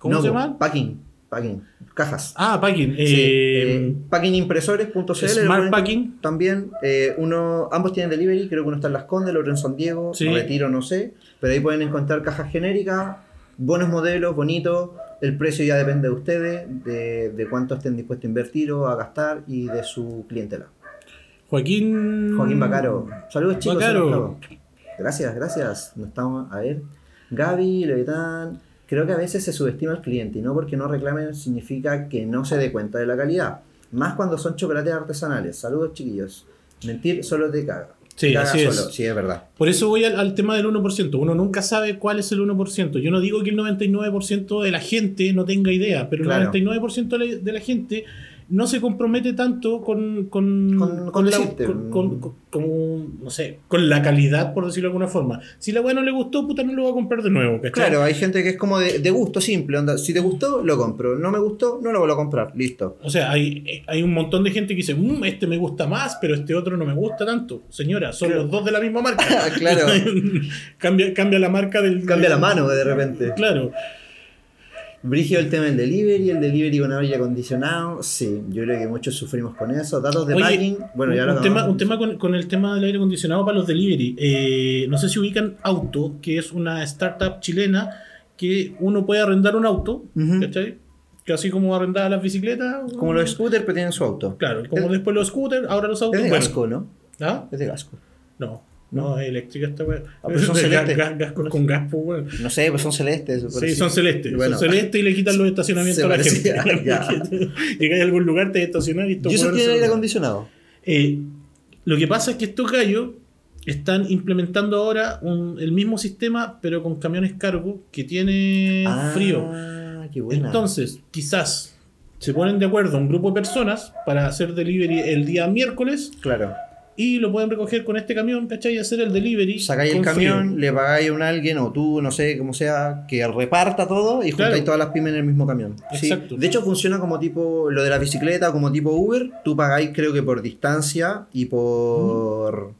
¿Cómo No, se llama? Packing, packing, cajas. Ah, Packing. Sí, eh, packingimpresores.cl. Smart Packing. También, eh, uno, ambos tienen delivery, creo que uno está en Las Condes, el otro en San Diego, Sí. Retiro, no sé, pero ahí pueden encontrar cajas genéricas, buenos modelos, bonitos, el precio ya depende de ustedes, de, de cuánto estén dispuestos a invertir o a gastar y de su clientela. Joaquín. Joaquín Bacaro, saludos chicos. Bacaro. Gracias, gracias. Nos estamos a ver. Gaby, Levetán. Creo que a veces se subestima al cliente y no porque no reclamen significa que no se dé cuenta de la calidad. Más cuando son chocolates artesanales. Saludos, chiquillos. Mentir solo te caga. Sí, Caga así es. solo. Sí, es verdad. Por eso voy al, al tema del 1%. Uno nunca sabe cuál es el 1%. Yo no digo que el 99% de la gente no tenga idea, pero Claro. el 99% de la, de la gente no se compromete tanto con, con, Con- con la, no sé, con calidad, por decirlo de alguna forma. Si la weá no le gustó, puta, no lo va a comprar de nuevo. ¿cachai? Claro, hay gente que es como de, de gusto simple. Onda, si te gustó, lo compro. No me gustó, no lo vuelvo a comprar. Listo. O sea, hay, hay un montón de gente que dice, "Mm, este me gusta más, pero este otro no me gusta tanto. Señora, son Claro. los dos de la misma marca. Claro. cambia, cambia la marca del. Cambia la mano de repente. Claro. Brigio el tema del delivery, el delivery con aire acondicionado. Sí, yo creo que muchos sufrimos con eso. Datos de Oye, packing. Bueno, ya un, lo tema, un tema con, con el tema del aire acondicionado para los delivery. Eh, no sé si ubican Auto, que es una startup chilena que uno puede arrendar un auto. ¿cachai? Así como arrendar las bicicletas. Como los scooters, pero tienen su auto. Claro, como Es- después los scooters, ahora los autos. Es de bueno. Gasco, ¿no? ¿Ah? Es de Gasco. No, no, es eléctrica esta weá. Ah, pero son gas- celestes. gas- gas con, gas, pues, weón. No sé, pues son celestes. Sí, son celestes. Bueno. son celestes y le quitan los estacionamientos Se a la gente. Llegáis a algún lugar, te estacionas y estos ¿Y eso aire acondicionado? Eh, lo que pasa es que estos gallos están implementando ahora un- el mismo sistema, pero con camiones cargo que tiene frío. Ah, qué buena. Entonces, quizás se ponen de acuerdo un grupo de personas para hacer delivery el día miércoles Claro. Y lo pueden recoger con este camión, ¿cachai? Y hacer el delivery. Sacáis el camión, frío. le pagáis a un alguien o tú, no sé, como sea, que reparta todo y juntáis Claro. todas las pymes en el mismo camión. Sí. Exacto. De hecho, funciona como tipo lo de la bicicleta, como tipo Uber. Tú pagáis, creo que por distancia y por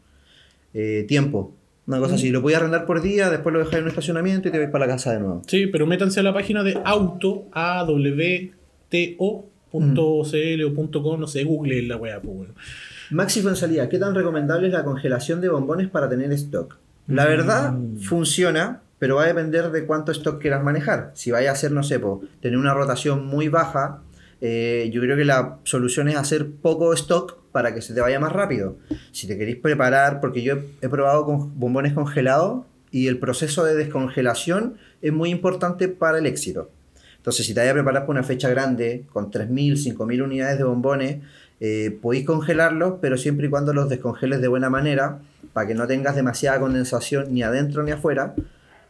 eh, tiempo. Una cosa así. Lo podéis arrendar por día, después lo dejáis en un estacionamiento y te vais para la casa de nuevo. Sí, pero métanse a la página de auto, awto.cl o .com, no sé, google la weá, pues, weón. Maxi Fonsalía, ¿qué tan recomendable es la congelación de bombones para tener stock? La Mm. verdad, funciona, pero va a depender de cuánto stock quieras manejar. Si vais a hacer, no sé, po, tener una rotación muy baja, eh, yo creo que la solución es hacer poco stock para que se te vaya más rápido. Si te queréis preparar, porque yo he, he probado con bombones congelados y el proceso de descongelación es muy importante para el éxito. Entonces, si te vayas a preparar para una fecha grande, con 3.000, 5.000 unidades de bombones, eh, podéis congelarlos, pero siempre y cuando los descongeles de buena manera, para que no tengas demasiada condensación ni adentro ni afuera,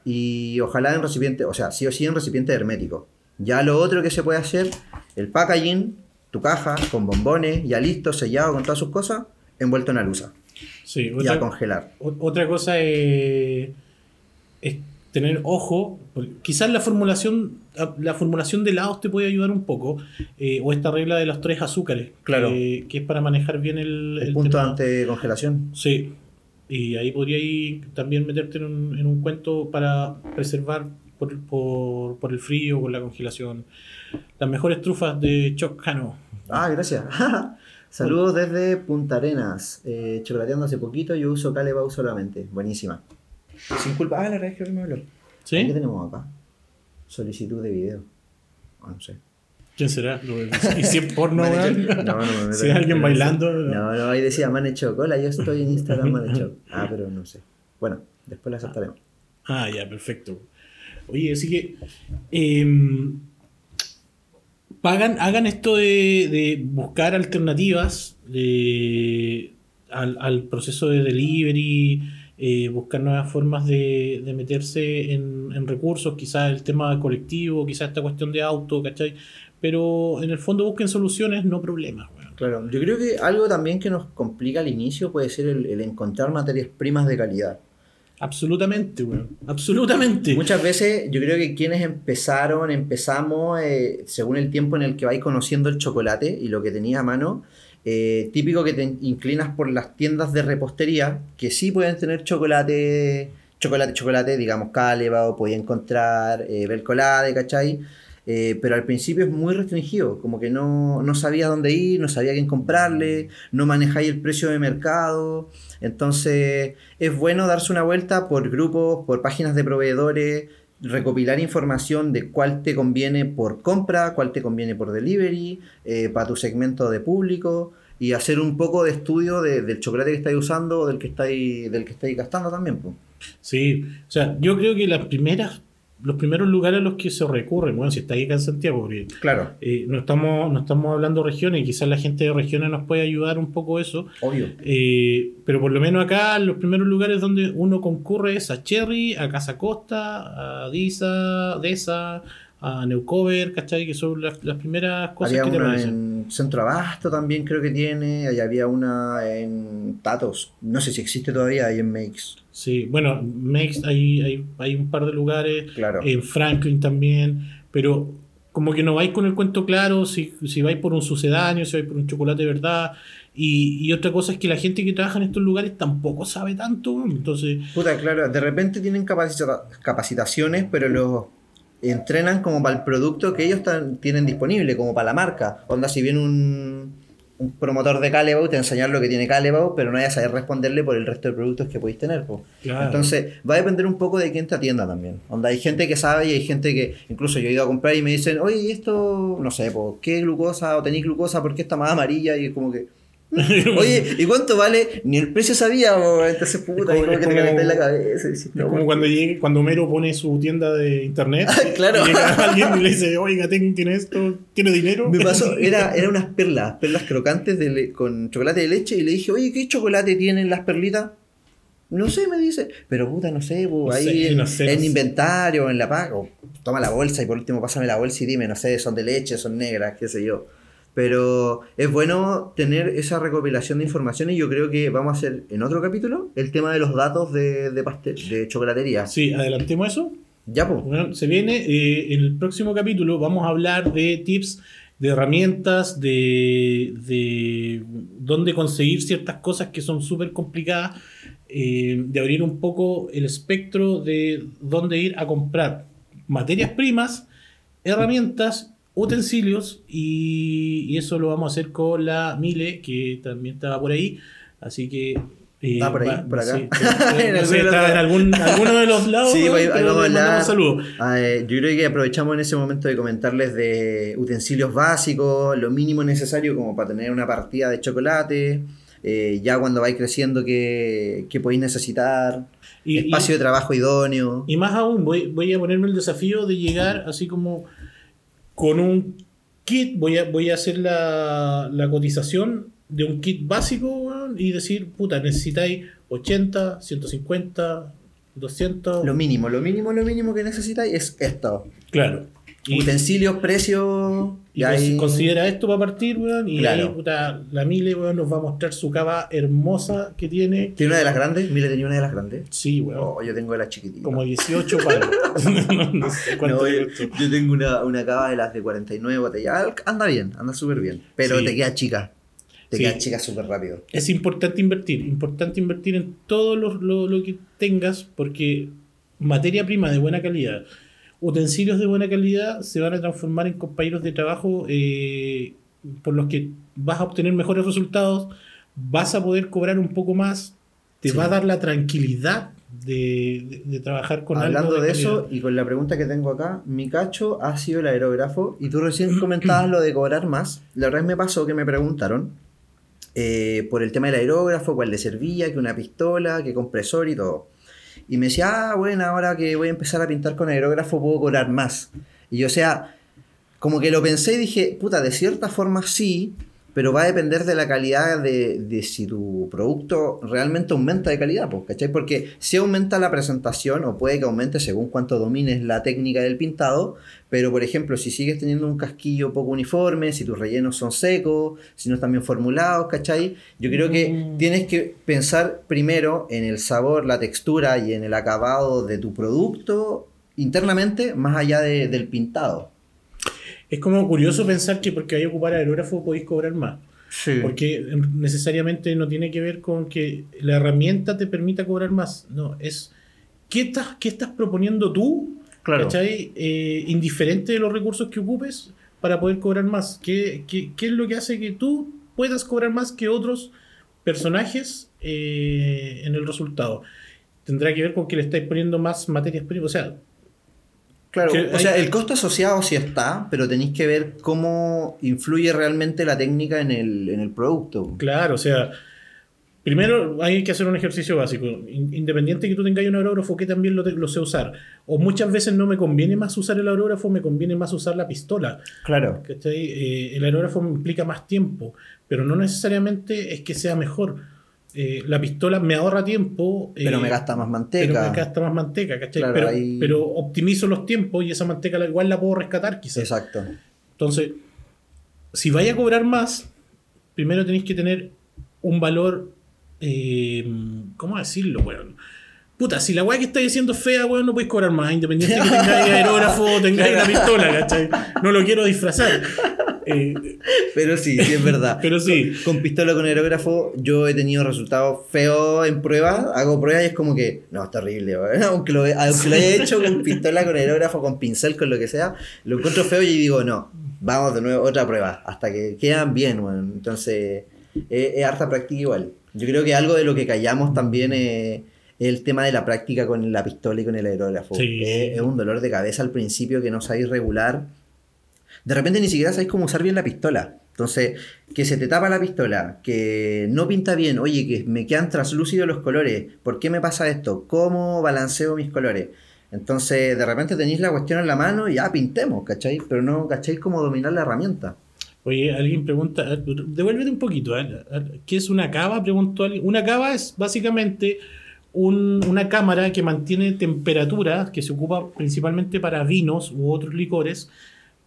y ojalá en recipiente, o sea, sí o sí en recipiente hermético. Ya lo otro que se puede hacer, el packaging, tu caja con bombones, ya listo, sellado con todas sus cosas, envuelto en alusa Sí, y a otra, congelar. otra cosa es, es tener ojo, quizás la formulación la formulación de helados te puede ayudar un poco, eh, o esta regla de los tres azúcares, Claro. que, que es para manejar bien el, El el punto tema. ante congelación. Sí, y ahí podría también meterte en un, en un cuento para preservar por, por, por el frío, por la congelación. Las mejores trufas de Chocano. Ah, gracias. Saludos desde Punta Arenas. Eh, chocolateando hace poquito, yo uso Calebau solamente. Buenísima. Sin culpa. Ah, la verdad es que me habló. ¿Qué ¿Sí? tenemos acá? Solicitud de video. Ah, no sé. ¿Quién será? ¿Y si es porno? Weón? no, no meto Si es en- alguien en bailando. No, no, ahí decía Manechoc. Hola, yo estoy en Instagram Manechoc. Ah, pero no sé. Bueno, después la aceptaremos. Ah, ya, perfecto. Oye, así que. em, pagan, hagan esto de, de buscar alternativas de- al, al proceso de delivery, eh, buscar nuevas formas de, de meterse en, en recursos, quizás el tema colectivo, quizás esta cuestión de auto, ¿cachai? Pero en el fondo busquen soluciones, no problemas, weón. Claro, yo creo que algo también que nos complica al inicio puede ser el, el encontrar materias primas de calidad. Absolutamente, weón. Absolutamente. Muchas veces yo creo que quienes empezaron, empezamos eh, según el tiempo en el que vais conociendo el chocolate y lo que tenías a mano. Eh, típico que te inclinas por las tiendas de repostería que sí pueden tener chocolate, chocolate, chocolate, digamos Caleva o encontrar eh, Belcolade, ¿cachai? Eh, pero al principio es muy restringido, como que no, no sabía dónde ir, no sabía quién comprarle, no manejáis el precio de mercado. Entonces es bueno darse una vuelta por grupos, por páginas de proveedores, recopilar información de cuál te conviene por compra, cuál te conviene por delivery, eh, para tu segmento de público y hacer un poco de estudio de- del chocolate que estáis usando o del que estáis, del que estáis gastando también. pues. Sí, o sea, yo creo que las primeras los primeros lugares a los que se recurren, bueno, si está ahí acá en Santiago, porque Claro, eh, no, estamos, no estamos hablando de regiones, y quizás la gente de regiones nos puede ayudar un poco eso, obvio. eh, pero por lo menos acá los primeros lugares donde uno concurre es a Cherry, a Casa Costa, a Disa, Desa, a Neucover, ¿cachai? Que son las, las primeras cosas Había que una en Centro Abasto también creo que tiene, ahí había una en Tatos, no sé si existe todavía ahí en Makes. Sí, bueno, Makes, hay, hay, hay un par de lugares, Claro. en Franklin también, pero como que no vais con el cuento claro si, si vais por un sucedáneo, si vais por un chocolate de verdad. Y, y otra cosa es que la gente que trabaja en estos lugares tampoco sabe tanto. Entonces, Puta, claro, de repente tienen capacita- capacitaciones, pero los entrenan como para el producto que ellos tienen disponible, como para la marca. Onda, si viene un, un promotor de Calebau, te enseñar lo que tiene Calebau, pero no vayas a saber responderle por el resto de productos que podéis tener. po. Claro. Entonces, va a depender un poco de quién te atienda también. Onda, hay gente que sabe y hay gente que, incluso yo he ido a comprar y me dicen, oye, ¿y esto, no sé, po, ¿qué glucosa o tenéis glucosa? ¿Por qué está más amarilla? Y es como que, Oye, ¿y cuánto vale? Ni el precio sabía, po. entonces puta, Es y como- como que es te como- calentáis la cabeza. y es como cuando, llegue, cuando Homero pone su tienda de internet Claro. y llega alguien y le dice, oiga, tiene esto, tiene dinero. Me pasó, era, era unas perlas, perlas crocantes de con chocolate de leche y le dije, oye, ¿qué chocolate tienen las perlitas? No sé, me dice, pero puta, no sé, po, No ahí sé, en, no sé, en inventario, en la paga, o toma la bolsa y por último pásame la bolsa y dime, no sé, son de leche, son negras, qué sé yo. Pero es bueno tener esa recopilación de información y yo creo que vamos a hacer en otro capítulo el tema de los datos de, de pastel, de chocolatería. Sí, adelantemos eso. Ya, pues. Bueno, se viene eh, en el próximo capítulo. Vamos a hablar de tips, de herramientas, de, de dónde conseguir ciertas cosas que son súper complicadas, eh, de abrir un poco el espectro de dónde ir a comprar materias primas, herramientas, utensilios y, y eso lo vamos a hacer con la Mile, que también estaba por ahí. Así que... eh, Ah, por ahí, por acá. sí, En no sé, algún está lado. en algún, alguno de los lados. Sí, ahí- pero vamos a le mandamos hablar. saludos. Ah, eh, yo creo que aprovechamos en ese momento de comentarles de utensilios básicos, lo mínimo necesario como para tener una partida de chocolate, eh, ya cuando vais creciendo que, que podéis necesitar, Y- espacio de trabajo idóneo. Y más aún, voy, voy a ponerme el desafío de llegar así como con un kit, voy a, voy a hacer la, la cotización de un kit básico y decir, puta, necesitáis 80, 150, 200. Lo mínimo, lo mínimo, lo mínimo que necesitáis es esto. claro. Y, Utensilios, precios... y considera esto para partir, weón, y Claro. ahí, puta, la Mile, weón, nos va a mostrar su cava hermosa que tiene. ¿Tiene una de las grandes? Mire, tenía una de las grandes. Sí, weón. Oh, yo tengo la chiquitita. Como 18 palos. no, no sé cuánto No, yo, tengo una, una cava de las de 49 botellas. Anda bien, anda súper bien. Pero Sí. te queda chica. Te Sí. queda chica súper rápido. es importante invertir, importante invertir en todo lo, lo- lo que tengas porque materia prima de buena calidad, utensilios de buena calidad se van a transformar en compañeros de trabajo eh, por los que vas a obtener mejores resultados, vas a poder cobrar un poco más, te Sí. va a dar la tranquilidad de, de- de trabajar con Hablando algo de, calidad. eso y con la pregunta que tengo acá, mi cacho ha sido el aerógrafo y tú recién comentabas lo de cobrar más. La verdad me pasó que me preguntaron eh, por el tema del aerógrafo, cuál le servía, que una pistola, que compresor y todo. Y me decía, ah, bueno, ahora que voy a empezar a pintar con aerógrafo puedo cobrar más. Y yo, o sea, como que lo pensé y dije, puta, de cierta forma sí, pero va a depender de la calidad de, de si tu producto realmente aumenta de calidad, pues, ¿cachai? Porque si aumenta la presentación, o puede que aumente según cuánto domines la técnica del pintado, pero por ejemplo, si sigues teniendo un casquillo poco uniforme, si tus rellenos son secos, si no están bien formulados, ¿cachai? Yo creo que Mm. tienes que pensar primero en el sabor, la textura y en el acabado de tu producto internamente, más allá de- del pintado. Es como curioso pensar que porque hay que ocupar aerógrafo podéis cobrar más. Sí. Porque eh, necesariamente no tiene que ver con que la herramienta te permita cobrar más. No, es qué estás, qué estás proponiendo tú, Claro. ¿cachai? Eh, indiferente de los recursos que ocupes para poder cobrar más. ¿Qué, qué, qué es lo que hace que tú puedas cobrar más que otros personajes eh, en el resultado? Tendrá que ver con que le estáis poniendo más materias primas. O sea, Claro, o sea, el costo asociado sí está, pero tenéis que ver cómo influye realmente la técnica en el, en el producto. Claro, o sea, Primero hay que hacer un ejercicio básico. In- Independiente que tú tengas un aerógrafo que también lo, te- lo sé usar. O muchas veces no me conviene más usar el aerógrafo, me conviene más usar la pistola. Claro. Eh, el aerógrafo implica más tiempo, pero no necesariamente es que sea mejor. Eh, la pistola me ahorra tiempo. eh, Pero me gasta más pero manteca. me gasta más manteca, ¿cachai? Claro, pero, ahí- pero optimizo los tiempos y esa manteca la- igual la puedo rescatar quizás. Exacto. Entonces, si vaya a cobrar más, primero tenéis que tener un valor. eh, ¿Cómo decirlo, weón? Puta, si la weá que estáis haciendo es fea, weón, no podéis cobrar más, independiente de que tengáis aerógrafo o tengáis una pistola, ¿cachai? No lo quiero disfrazar. Eh, Pero sí, sí es verdad. pero sí, Con pistola con aerógrafo yo he tenido resultados feos en pruebas. Hago pruebas y es como que, no, es terrible. Aunque lo, aunque lo haya hecho con pistola, con aerógrafo, con pincel, con lo que sea, lo encuentro feo y digo, no, vamos de nuevo, otra prueba. Hasta que quedan bien, weón. Entonces, es, es harta práctica igual. Yo creo que algo de lo que callamos también es el tema de la práctica con la pistola y con el aerógrafo. Sí. Es, es un dolor de cabeza al principio que no sabéis regular. De repente ni siquiera sabéis cómo usar bien la pistola. Entonces, que se te tapa la pistola, que no pinta bien, oye, que me quedan traslúcidos los colores, ¿por qué me pasa esto? ¿Cómo balanceo mis colores? Entonces, de repente tenéis la cuestión en la mano y ya pintemos, ¿cachai? Pero no cacháis cómo dominar la herramienta. Oye, alguien pregunta, devuélvete un poquito, ¿eh? ¿qué es una cava? Preguntó alguien. Una cava es básicamente un- una cámara que mantiene temperatura, que se ocupa principalmente para vinos u otros licores,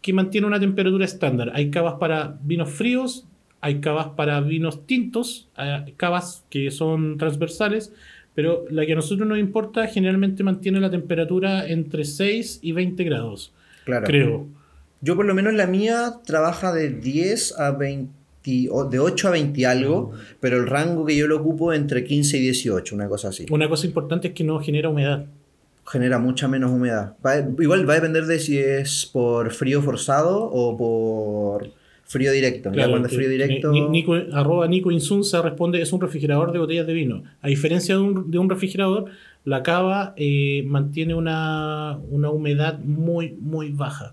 que mantiene una temperatura estándar. Hay cavas para vinos fríos, hay cavas para vinos tintos, hay cavas que son transversales, pero la que a nosotros nos importa generalmente mantiene la temperatura entre 6 y 20 grados, Claro. creo. Yo por lo menos la mía trabaja de 10 a 20, o de 8 a 20 algo, pero el rango que yo lo ocupo entre 15 y 18, una cosa así. Una cosa importante es que no genera humedad. Genera mucha menos humedad. Va- igual va a depender de si es por frío forzado o por frío directo. Claro, cuando es frío directo... Ni- Nico, arroba Nico Insunza responde, es un refrigerador de botellas de vino. A diferencia de un, de un refrigerador, la cava eh, mantiene una, una humedad muy, muy baja.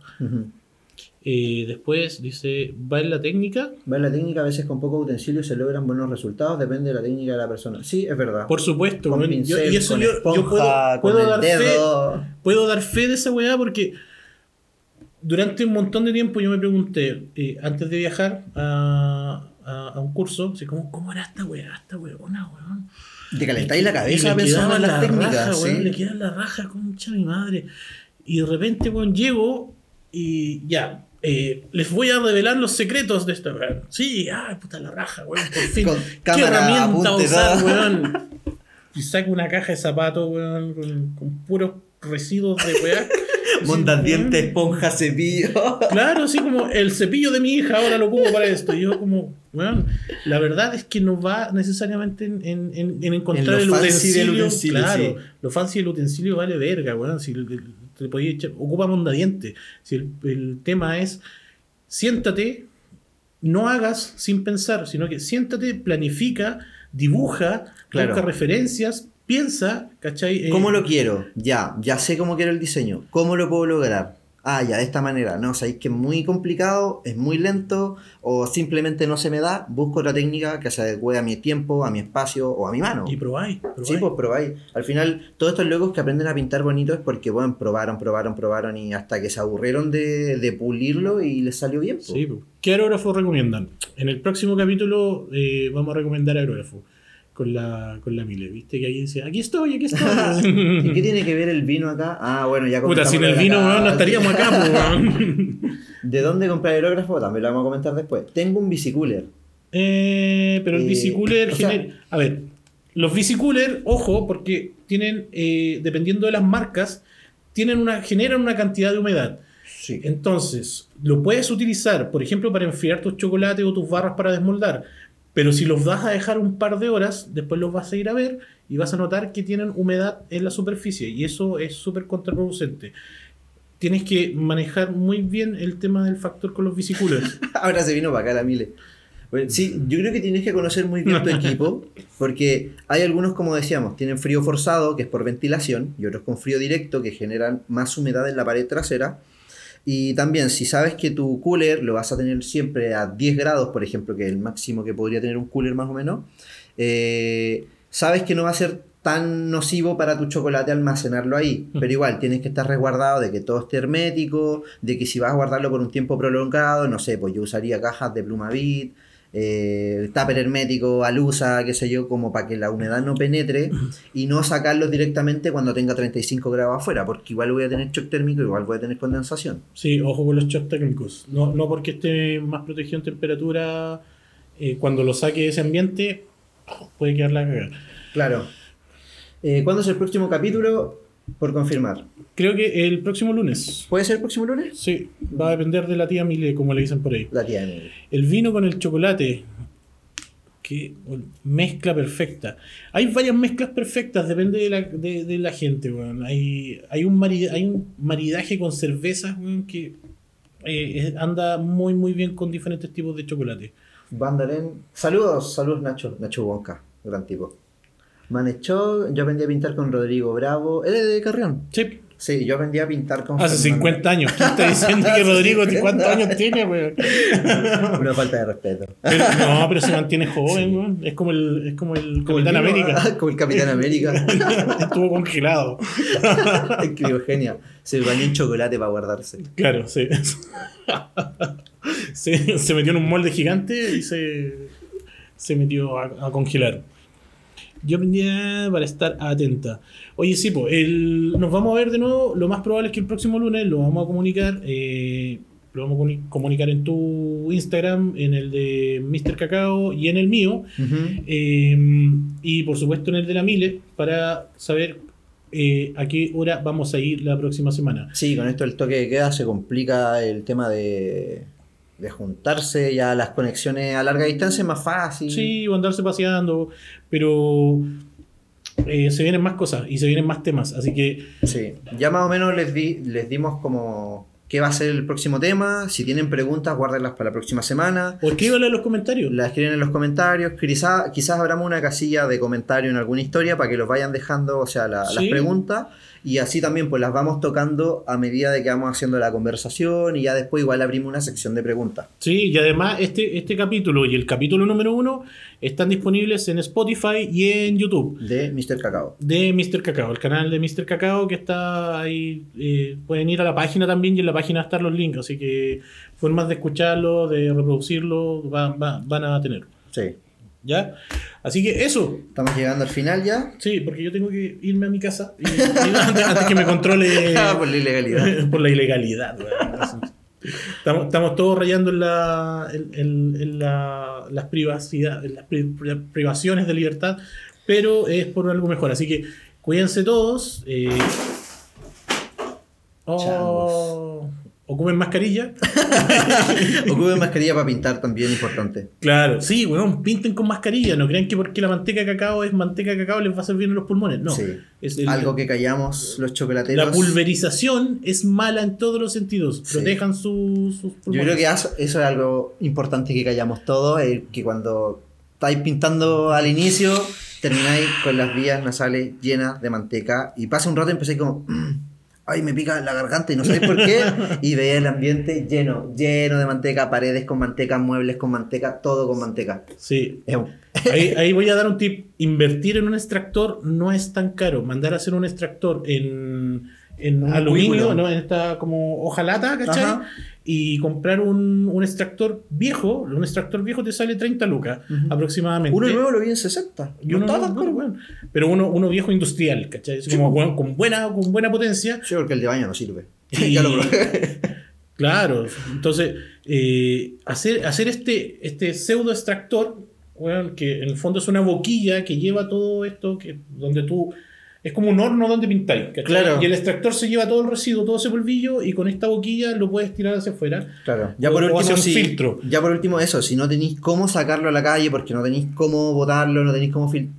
Eh, después dice, va en la técnica. Va en la técnica, a veces con pocos utensilios se logran buenos resultados, depende de la técnica de la persona. Sí, es verdad. Por supuesto, con weón, yo- pincel, y eso con yo, esponja, yo puedo, puedo con dar el fe, dedo. puedo dar fe de esa weá porque durante un montón de tiempo yo me pregunté, eh, antes de viajar a, a- a un curso, así como, ¿cómo era esta weá? Esta weona, weón. Te calentáis la cabeza pensando en las la técnicas. raja, ¿sí? weón, le queda la raja, concha mi madre. Y de repente, weón, llego y ya. Eh, les voy a revelar los secretos de esta weón. Sí, ay, puta la raja, weón, por fin. Con ¿Qué herramienta usar, weón? Y saco una caja de zapatos, weón, con, con puros residuos de weá. Weón. dientes, esponja, cepillo. Claro, así como el cepillo de mi hija ahora lo ocupo para esto. Y yo como, bueno, la verdad es que no va necesariamente en, en- en- en encontrar En el utensilio. utensilio, claro, sí. lo fancy del utensilio vale verga, weón. Si el- el- te podía echar, ocupa mondadiente. Si el, el tema es, siéntate, no hagas sin pensar, sino que siéntate, planifica, dibuja, Claro. busca referencias, piensa, ¿cachai? Eh, ¿Cómo lo quiero? Ya, ya sé cómo quiero el diseño. ¿Cómo lo puedo lograr? Ah, ya, de esta manera. No, sabéis que es muy complicado, es muy lento, o simplemente no se me da. Busco otra técnica que se adecue a mi tiempo, a mi espacio o a mi mano. Y probáis, probáis. Sí, pues probáis. Al final, todos estos locos que aprenden a pintar bonito es porque, bueno, probaron, probaron, probaron y hasta que se aburrieron de, de pulirlo y les salió bien. pues. Sí, po. ¿qué aerógrafo recomiendan? En el próximo capítulo eh, vamos a recomendar aerógrafo con la, con la Mile, ¿viste? Que ahí dice, aquí estoy, aquí ¿Y estoy. qué tiene que ver el vino acá? Ah, bueno, ya Puta, sin el vino, no estaríamos acá, weón. ¿De dónde comprar aerógrafo? También lo vamos a comentar después. Tengo un bicicooler. Eh, pero el Eh, bicicooler o sea- gener- A ver, los bicicooler, ojo, porque tienen, eh, dependiendo de las marcas, tienen una, generan una cantidad de humedad. Sí. Entonces, lo puedes utilizar, por ejemplo, para enfriar tus chocolates o tus barras para desmoldar. Pero si los vas a dejar un par de horas, después los vas a ir a ver y vas a notar que tienen humedad en la superficie. Y eso es súper contraproducente. Tienes que manejar muy bien el tema del factor con los bicicoolers. Ahora se vino para acá la Mile. Bueno, sí, yo creo que tienes que conocer muy bien tu equipo, porque hay algunos, como decíamos, tienen frío forzado, que es por ventilación, y otros con frío directo, que generan más humedad en la pared trasera. Y también, si sabes que tu cooler lo vas a tener siempre a 10 grados, por ejemplo, que es el máximo que podría tener un cooler más o menos, eh, sabes que no va a ser tan nocivo para tu chocolate almacenarlo ahí. Mm. Pero igual tienes que estar resguardado de que todo esté hermético, de que si vas a guardarlo por un tiempo prolongado, no sé, pues yo usaría cajas de plumavit, eh, tupper hermético, alusa, qué sé yo, como para que la humedad no penetre y no sacarlo directamente cuando tenga 35 grados afuera, porque igual voy a tener shock térmico, igual voy a tener condensación. Sí, ojo con los shocks técnicos. No, no porque esté más protegido en temperatura, eh, cuando lo saque de ese ambiente, puede quedar la cagada. Claro. Eh, ¿Cuándo es el próximo capítulo? Por confirmar. Creo que el próximo lunes. ¿Puede ser el próximo lunes? Sí, va a depender de la tía Mile, como le dicen por ahí. La tía Emily. El vino con el chocolate. Que mezcla perfecta. Hay varias mezclas perfectas, depende de la, de, de la gente, weón. Hay, hay, un mari- hay un maridaje con cervezas, weón, que eh, anda muy, muy bien con diferentes tipos de chocolate. Vandalen. Saludos, saludos Nacho, Nacho Wonka, gran tipo. Manechó, yo aprendí a pintar con Rodrigo Bravo. Él es de Carrión. Sí, Sí, yo aprendí a pintar con hace Fernando. 50 años. ¿Quién está diciendo que Rodrigo cuántos años tiene, weón? Una falta de respeto. Pero- no, pero se mantiene joven, weón. Es como el, es como el Capitán el América. Como el Capitán América. Estuvo congelado. en criogenia. Se bañó en chocolate para guardarse. Claro, sí. se, se metió en un molde gigante y se, se metió a, a congelar. Yo aprendí a- para estar atenta. Oye, sí, pues, el, nos vamos a ver de nuevo. Lo más probable es que el próximo lunes lo vamos a comunicar. eh, lo vamos a comuni- comunicar en tu Instagram, en el de Mr. Cacao y en el mío. Eh, y por supuesto en el de la Mile para saber eh, a qué hora vamos a ir la próxima semana. Sí, con esto el toque de queda se complica el tema de, de juntarse, ya las conexiones a larga distancia es más fácil. Sí, o andarse paseando, pero eh, se vienen más cosas y se vienen más temas, así que Sí, ya más o menos les, di, les dimos como qué va a ser el próximo tema. Si tienen preguntas, guárdenlas para la próxima semana. o escríbanlo en los comentarios. Las escriben en los comentarios. Quizás quizás abramos una casilla de comentario en alguna historia para que los vayan dejando, o sea, la- las preguntas. Y así también pues las vamos tocando a medida de que vamos haciendo la conversación y ya después igual abrimos una sección de preguntas. Sí, y además este, este capítulo y el capítulo número uno están disponibles en Spotify y en YouTube. De Mr. Cacao. de Mr. Cacao, el canal de Mr. Cacao que está ahí. eh, pueden ir a la página también y en la página están los links, así que formas de escucharlo, de reproducirlo, va- va- van a tener. Sí. ¿Ya? Así que eso. Estamos llegando al final ya. Sí, porque yo tengo que irme a mi casa y- y antes, antes que me controle Ah, por la ilegalidad. por la ilegalidad. Estamos, estamos todos rayando en, la, en, en- en la- las, privacidad, en las pri- pri- privaciones de libertad, pero es por algo mejor. Así que cuídense todos. eh, oh, ocupen mascarilla. Ocupen mascarilla para pintar también, importante. Claro, sí, weón, pinten con mascarilla. No crean que porque la manteca de cacao es manteca de cacao les va a bien en los pulmones. No. Sí. Es el- Algo que callamos los chocolateros. La pulverización es mala en todos los sentidos. Sí. Protejan su- sus Yo pulmones. creo que eso, eso es algo importante que callamos todos, es que cuando estáis pintando al inicio, termináis con las vías nasales llenas de manteca y pasa un rato y empecé como, ay, me pica la garganta y no sabéis por qué, y veía el ambiente lleno, lleno de manteca, paredes con manteca, muebles con manteca, todo con manteca. Sí. Ahí, ahí voy a dar un tip. Invertir en un extractor no es tan caro. Mandar a hacer un extractor en, en Un aluminio. ¿no? en esta como hojalata, ¿cachai? Ajá. Y comprar un, un extractor viejo. Un extractor viejo te sale 30 lucas aproximadamente. Uno nuevo lo vi en 60. Y no uno estaba nuevo, tan bueno, pero uno, uno viejo industrial, ¿cachai? Sí, como con, buena, con buena potencia. Sí, porque el de baño no sirve. Y- ya lo probé. Claro, entonces eh, hacer, hacer este, este pseudo extractor, weón, que en el fondo es una boquilla que lleva todo esto, que donde tú es como un horno donde pintáis. Claro. Y el extractor se lleva todo el residuo, todo ese polvillo, y con esta boquilla lo puedes tirar hacia afuera. Claro. Ya O- por último, si- filtro. Ya por último, eso, si no tenéis cómo sacarlo a la calle, porque no tenéis cómo botarlo, no tenéis cómo fil-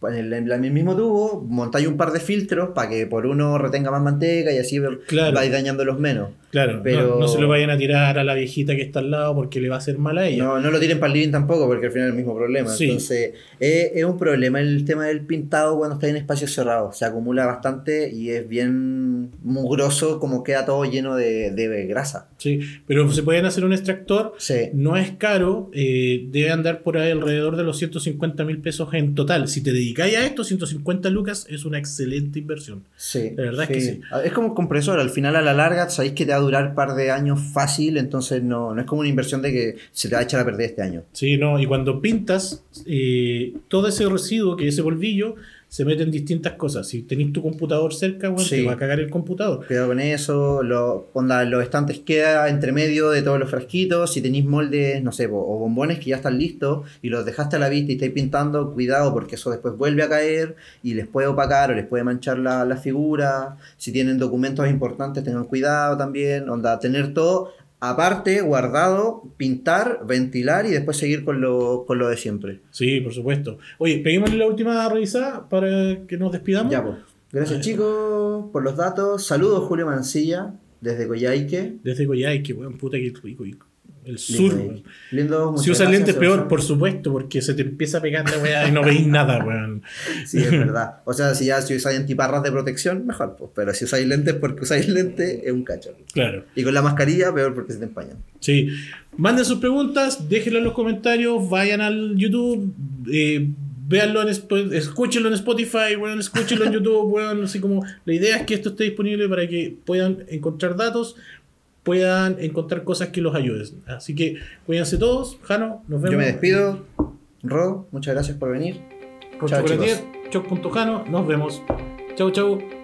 pues en el, en el mismo tubo, montáis un par de filtros para que por uno retenga más manteca y así Claro. vais dañando los menos. Claro, Pero- no, no se lo vayan a tirar a la viejita que está al lado porque le va a hacer mal a ella. No, no lo tiren para el living tampoco, porque al final es el mismo problema. Sí. Entonces, es, es un problema el tema del pintado cuando está en espacios cerrados. Se acumula bastante y es bien mugroso, como queda todo lleno de, de grasa. Sí, pero se pueden hacer un extractor. Sí. No es caro, eh, debe andar por ahí alrededor de los 150 mil pesos en total. Si te dedicáis a esto, 150 lucas es una excelente inversión. Sí, La verdad es que sí. Es como un compresor, al final a la larga sabéis que te durar un par de años fácil, entonces no, no es como una inversión de que se te va a echar a perder este año. Sí, no, y cuando pintas, eh, todo ese residuo, que ese polvillo, se mete en distintas cosas. Si tenéis tu computador cerca, bueno, Sí. te va a cagar el computador. Cuidado con eso, lo, onda, los estantes queda entre medio de todos los frasquitos, si tenéis moldes, no sé, o bombones que ya están listos y los dejaste a la vista y estáis pintando, cuidado porque eso después vuelve a caer y les puede opacar o les puede manchar la, la figura, si tienen documentos importantes tengan cuidado también, onda, tener todo aparte, guardado, pintar, ventilar y después seguir con lo, con lo de siempre. Sí, por supuesto. Oye, peguémosle la última revisada para que nos despidamos. Ya, pues. Gracias chicos por los datos. Saludos Julio Mancilla desde Coyhaique. Desde Coyhaique, weón, puta que rico. El sur, Lindo, weón. lindo, Si usas lentes, peor, por supuesto, porque se te empieza a pegar la weá y no veis nada, weón. Sí, es verdad. O sea, si ya si usáis antiparras de protección, mejor, pues. Pero si usáis lentes porque usáis lentes, es un cacho. Claro. Y con la mascarilla, peor porque se te empañan. Sí. Manden sus preguntas, déjenlo en los comentarios, vayan al YouTube, eh, véanlo en escúchenlo en Spotify, weón, escúchenlo en YouTube, weón, así como la idea es que esto esté disponible para que puedan encontrar datos, puedan encontrar cosas que los ayuden. Así que cuídense todos, Jano, nos vemos. Yo me despido. Ro, muchas gracias por venir. Chao, chicos. choc.jano, nos vemos. Chau, chau.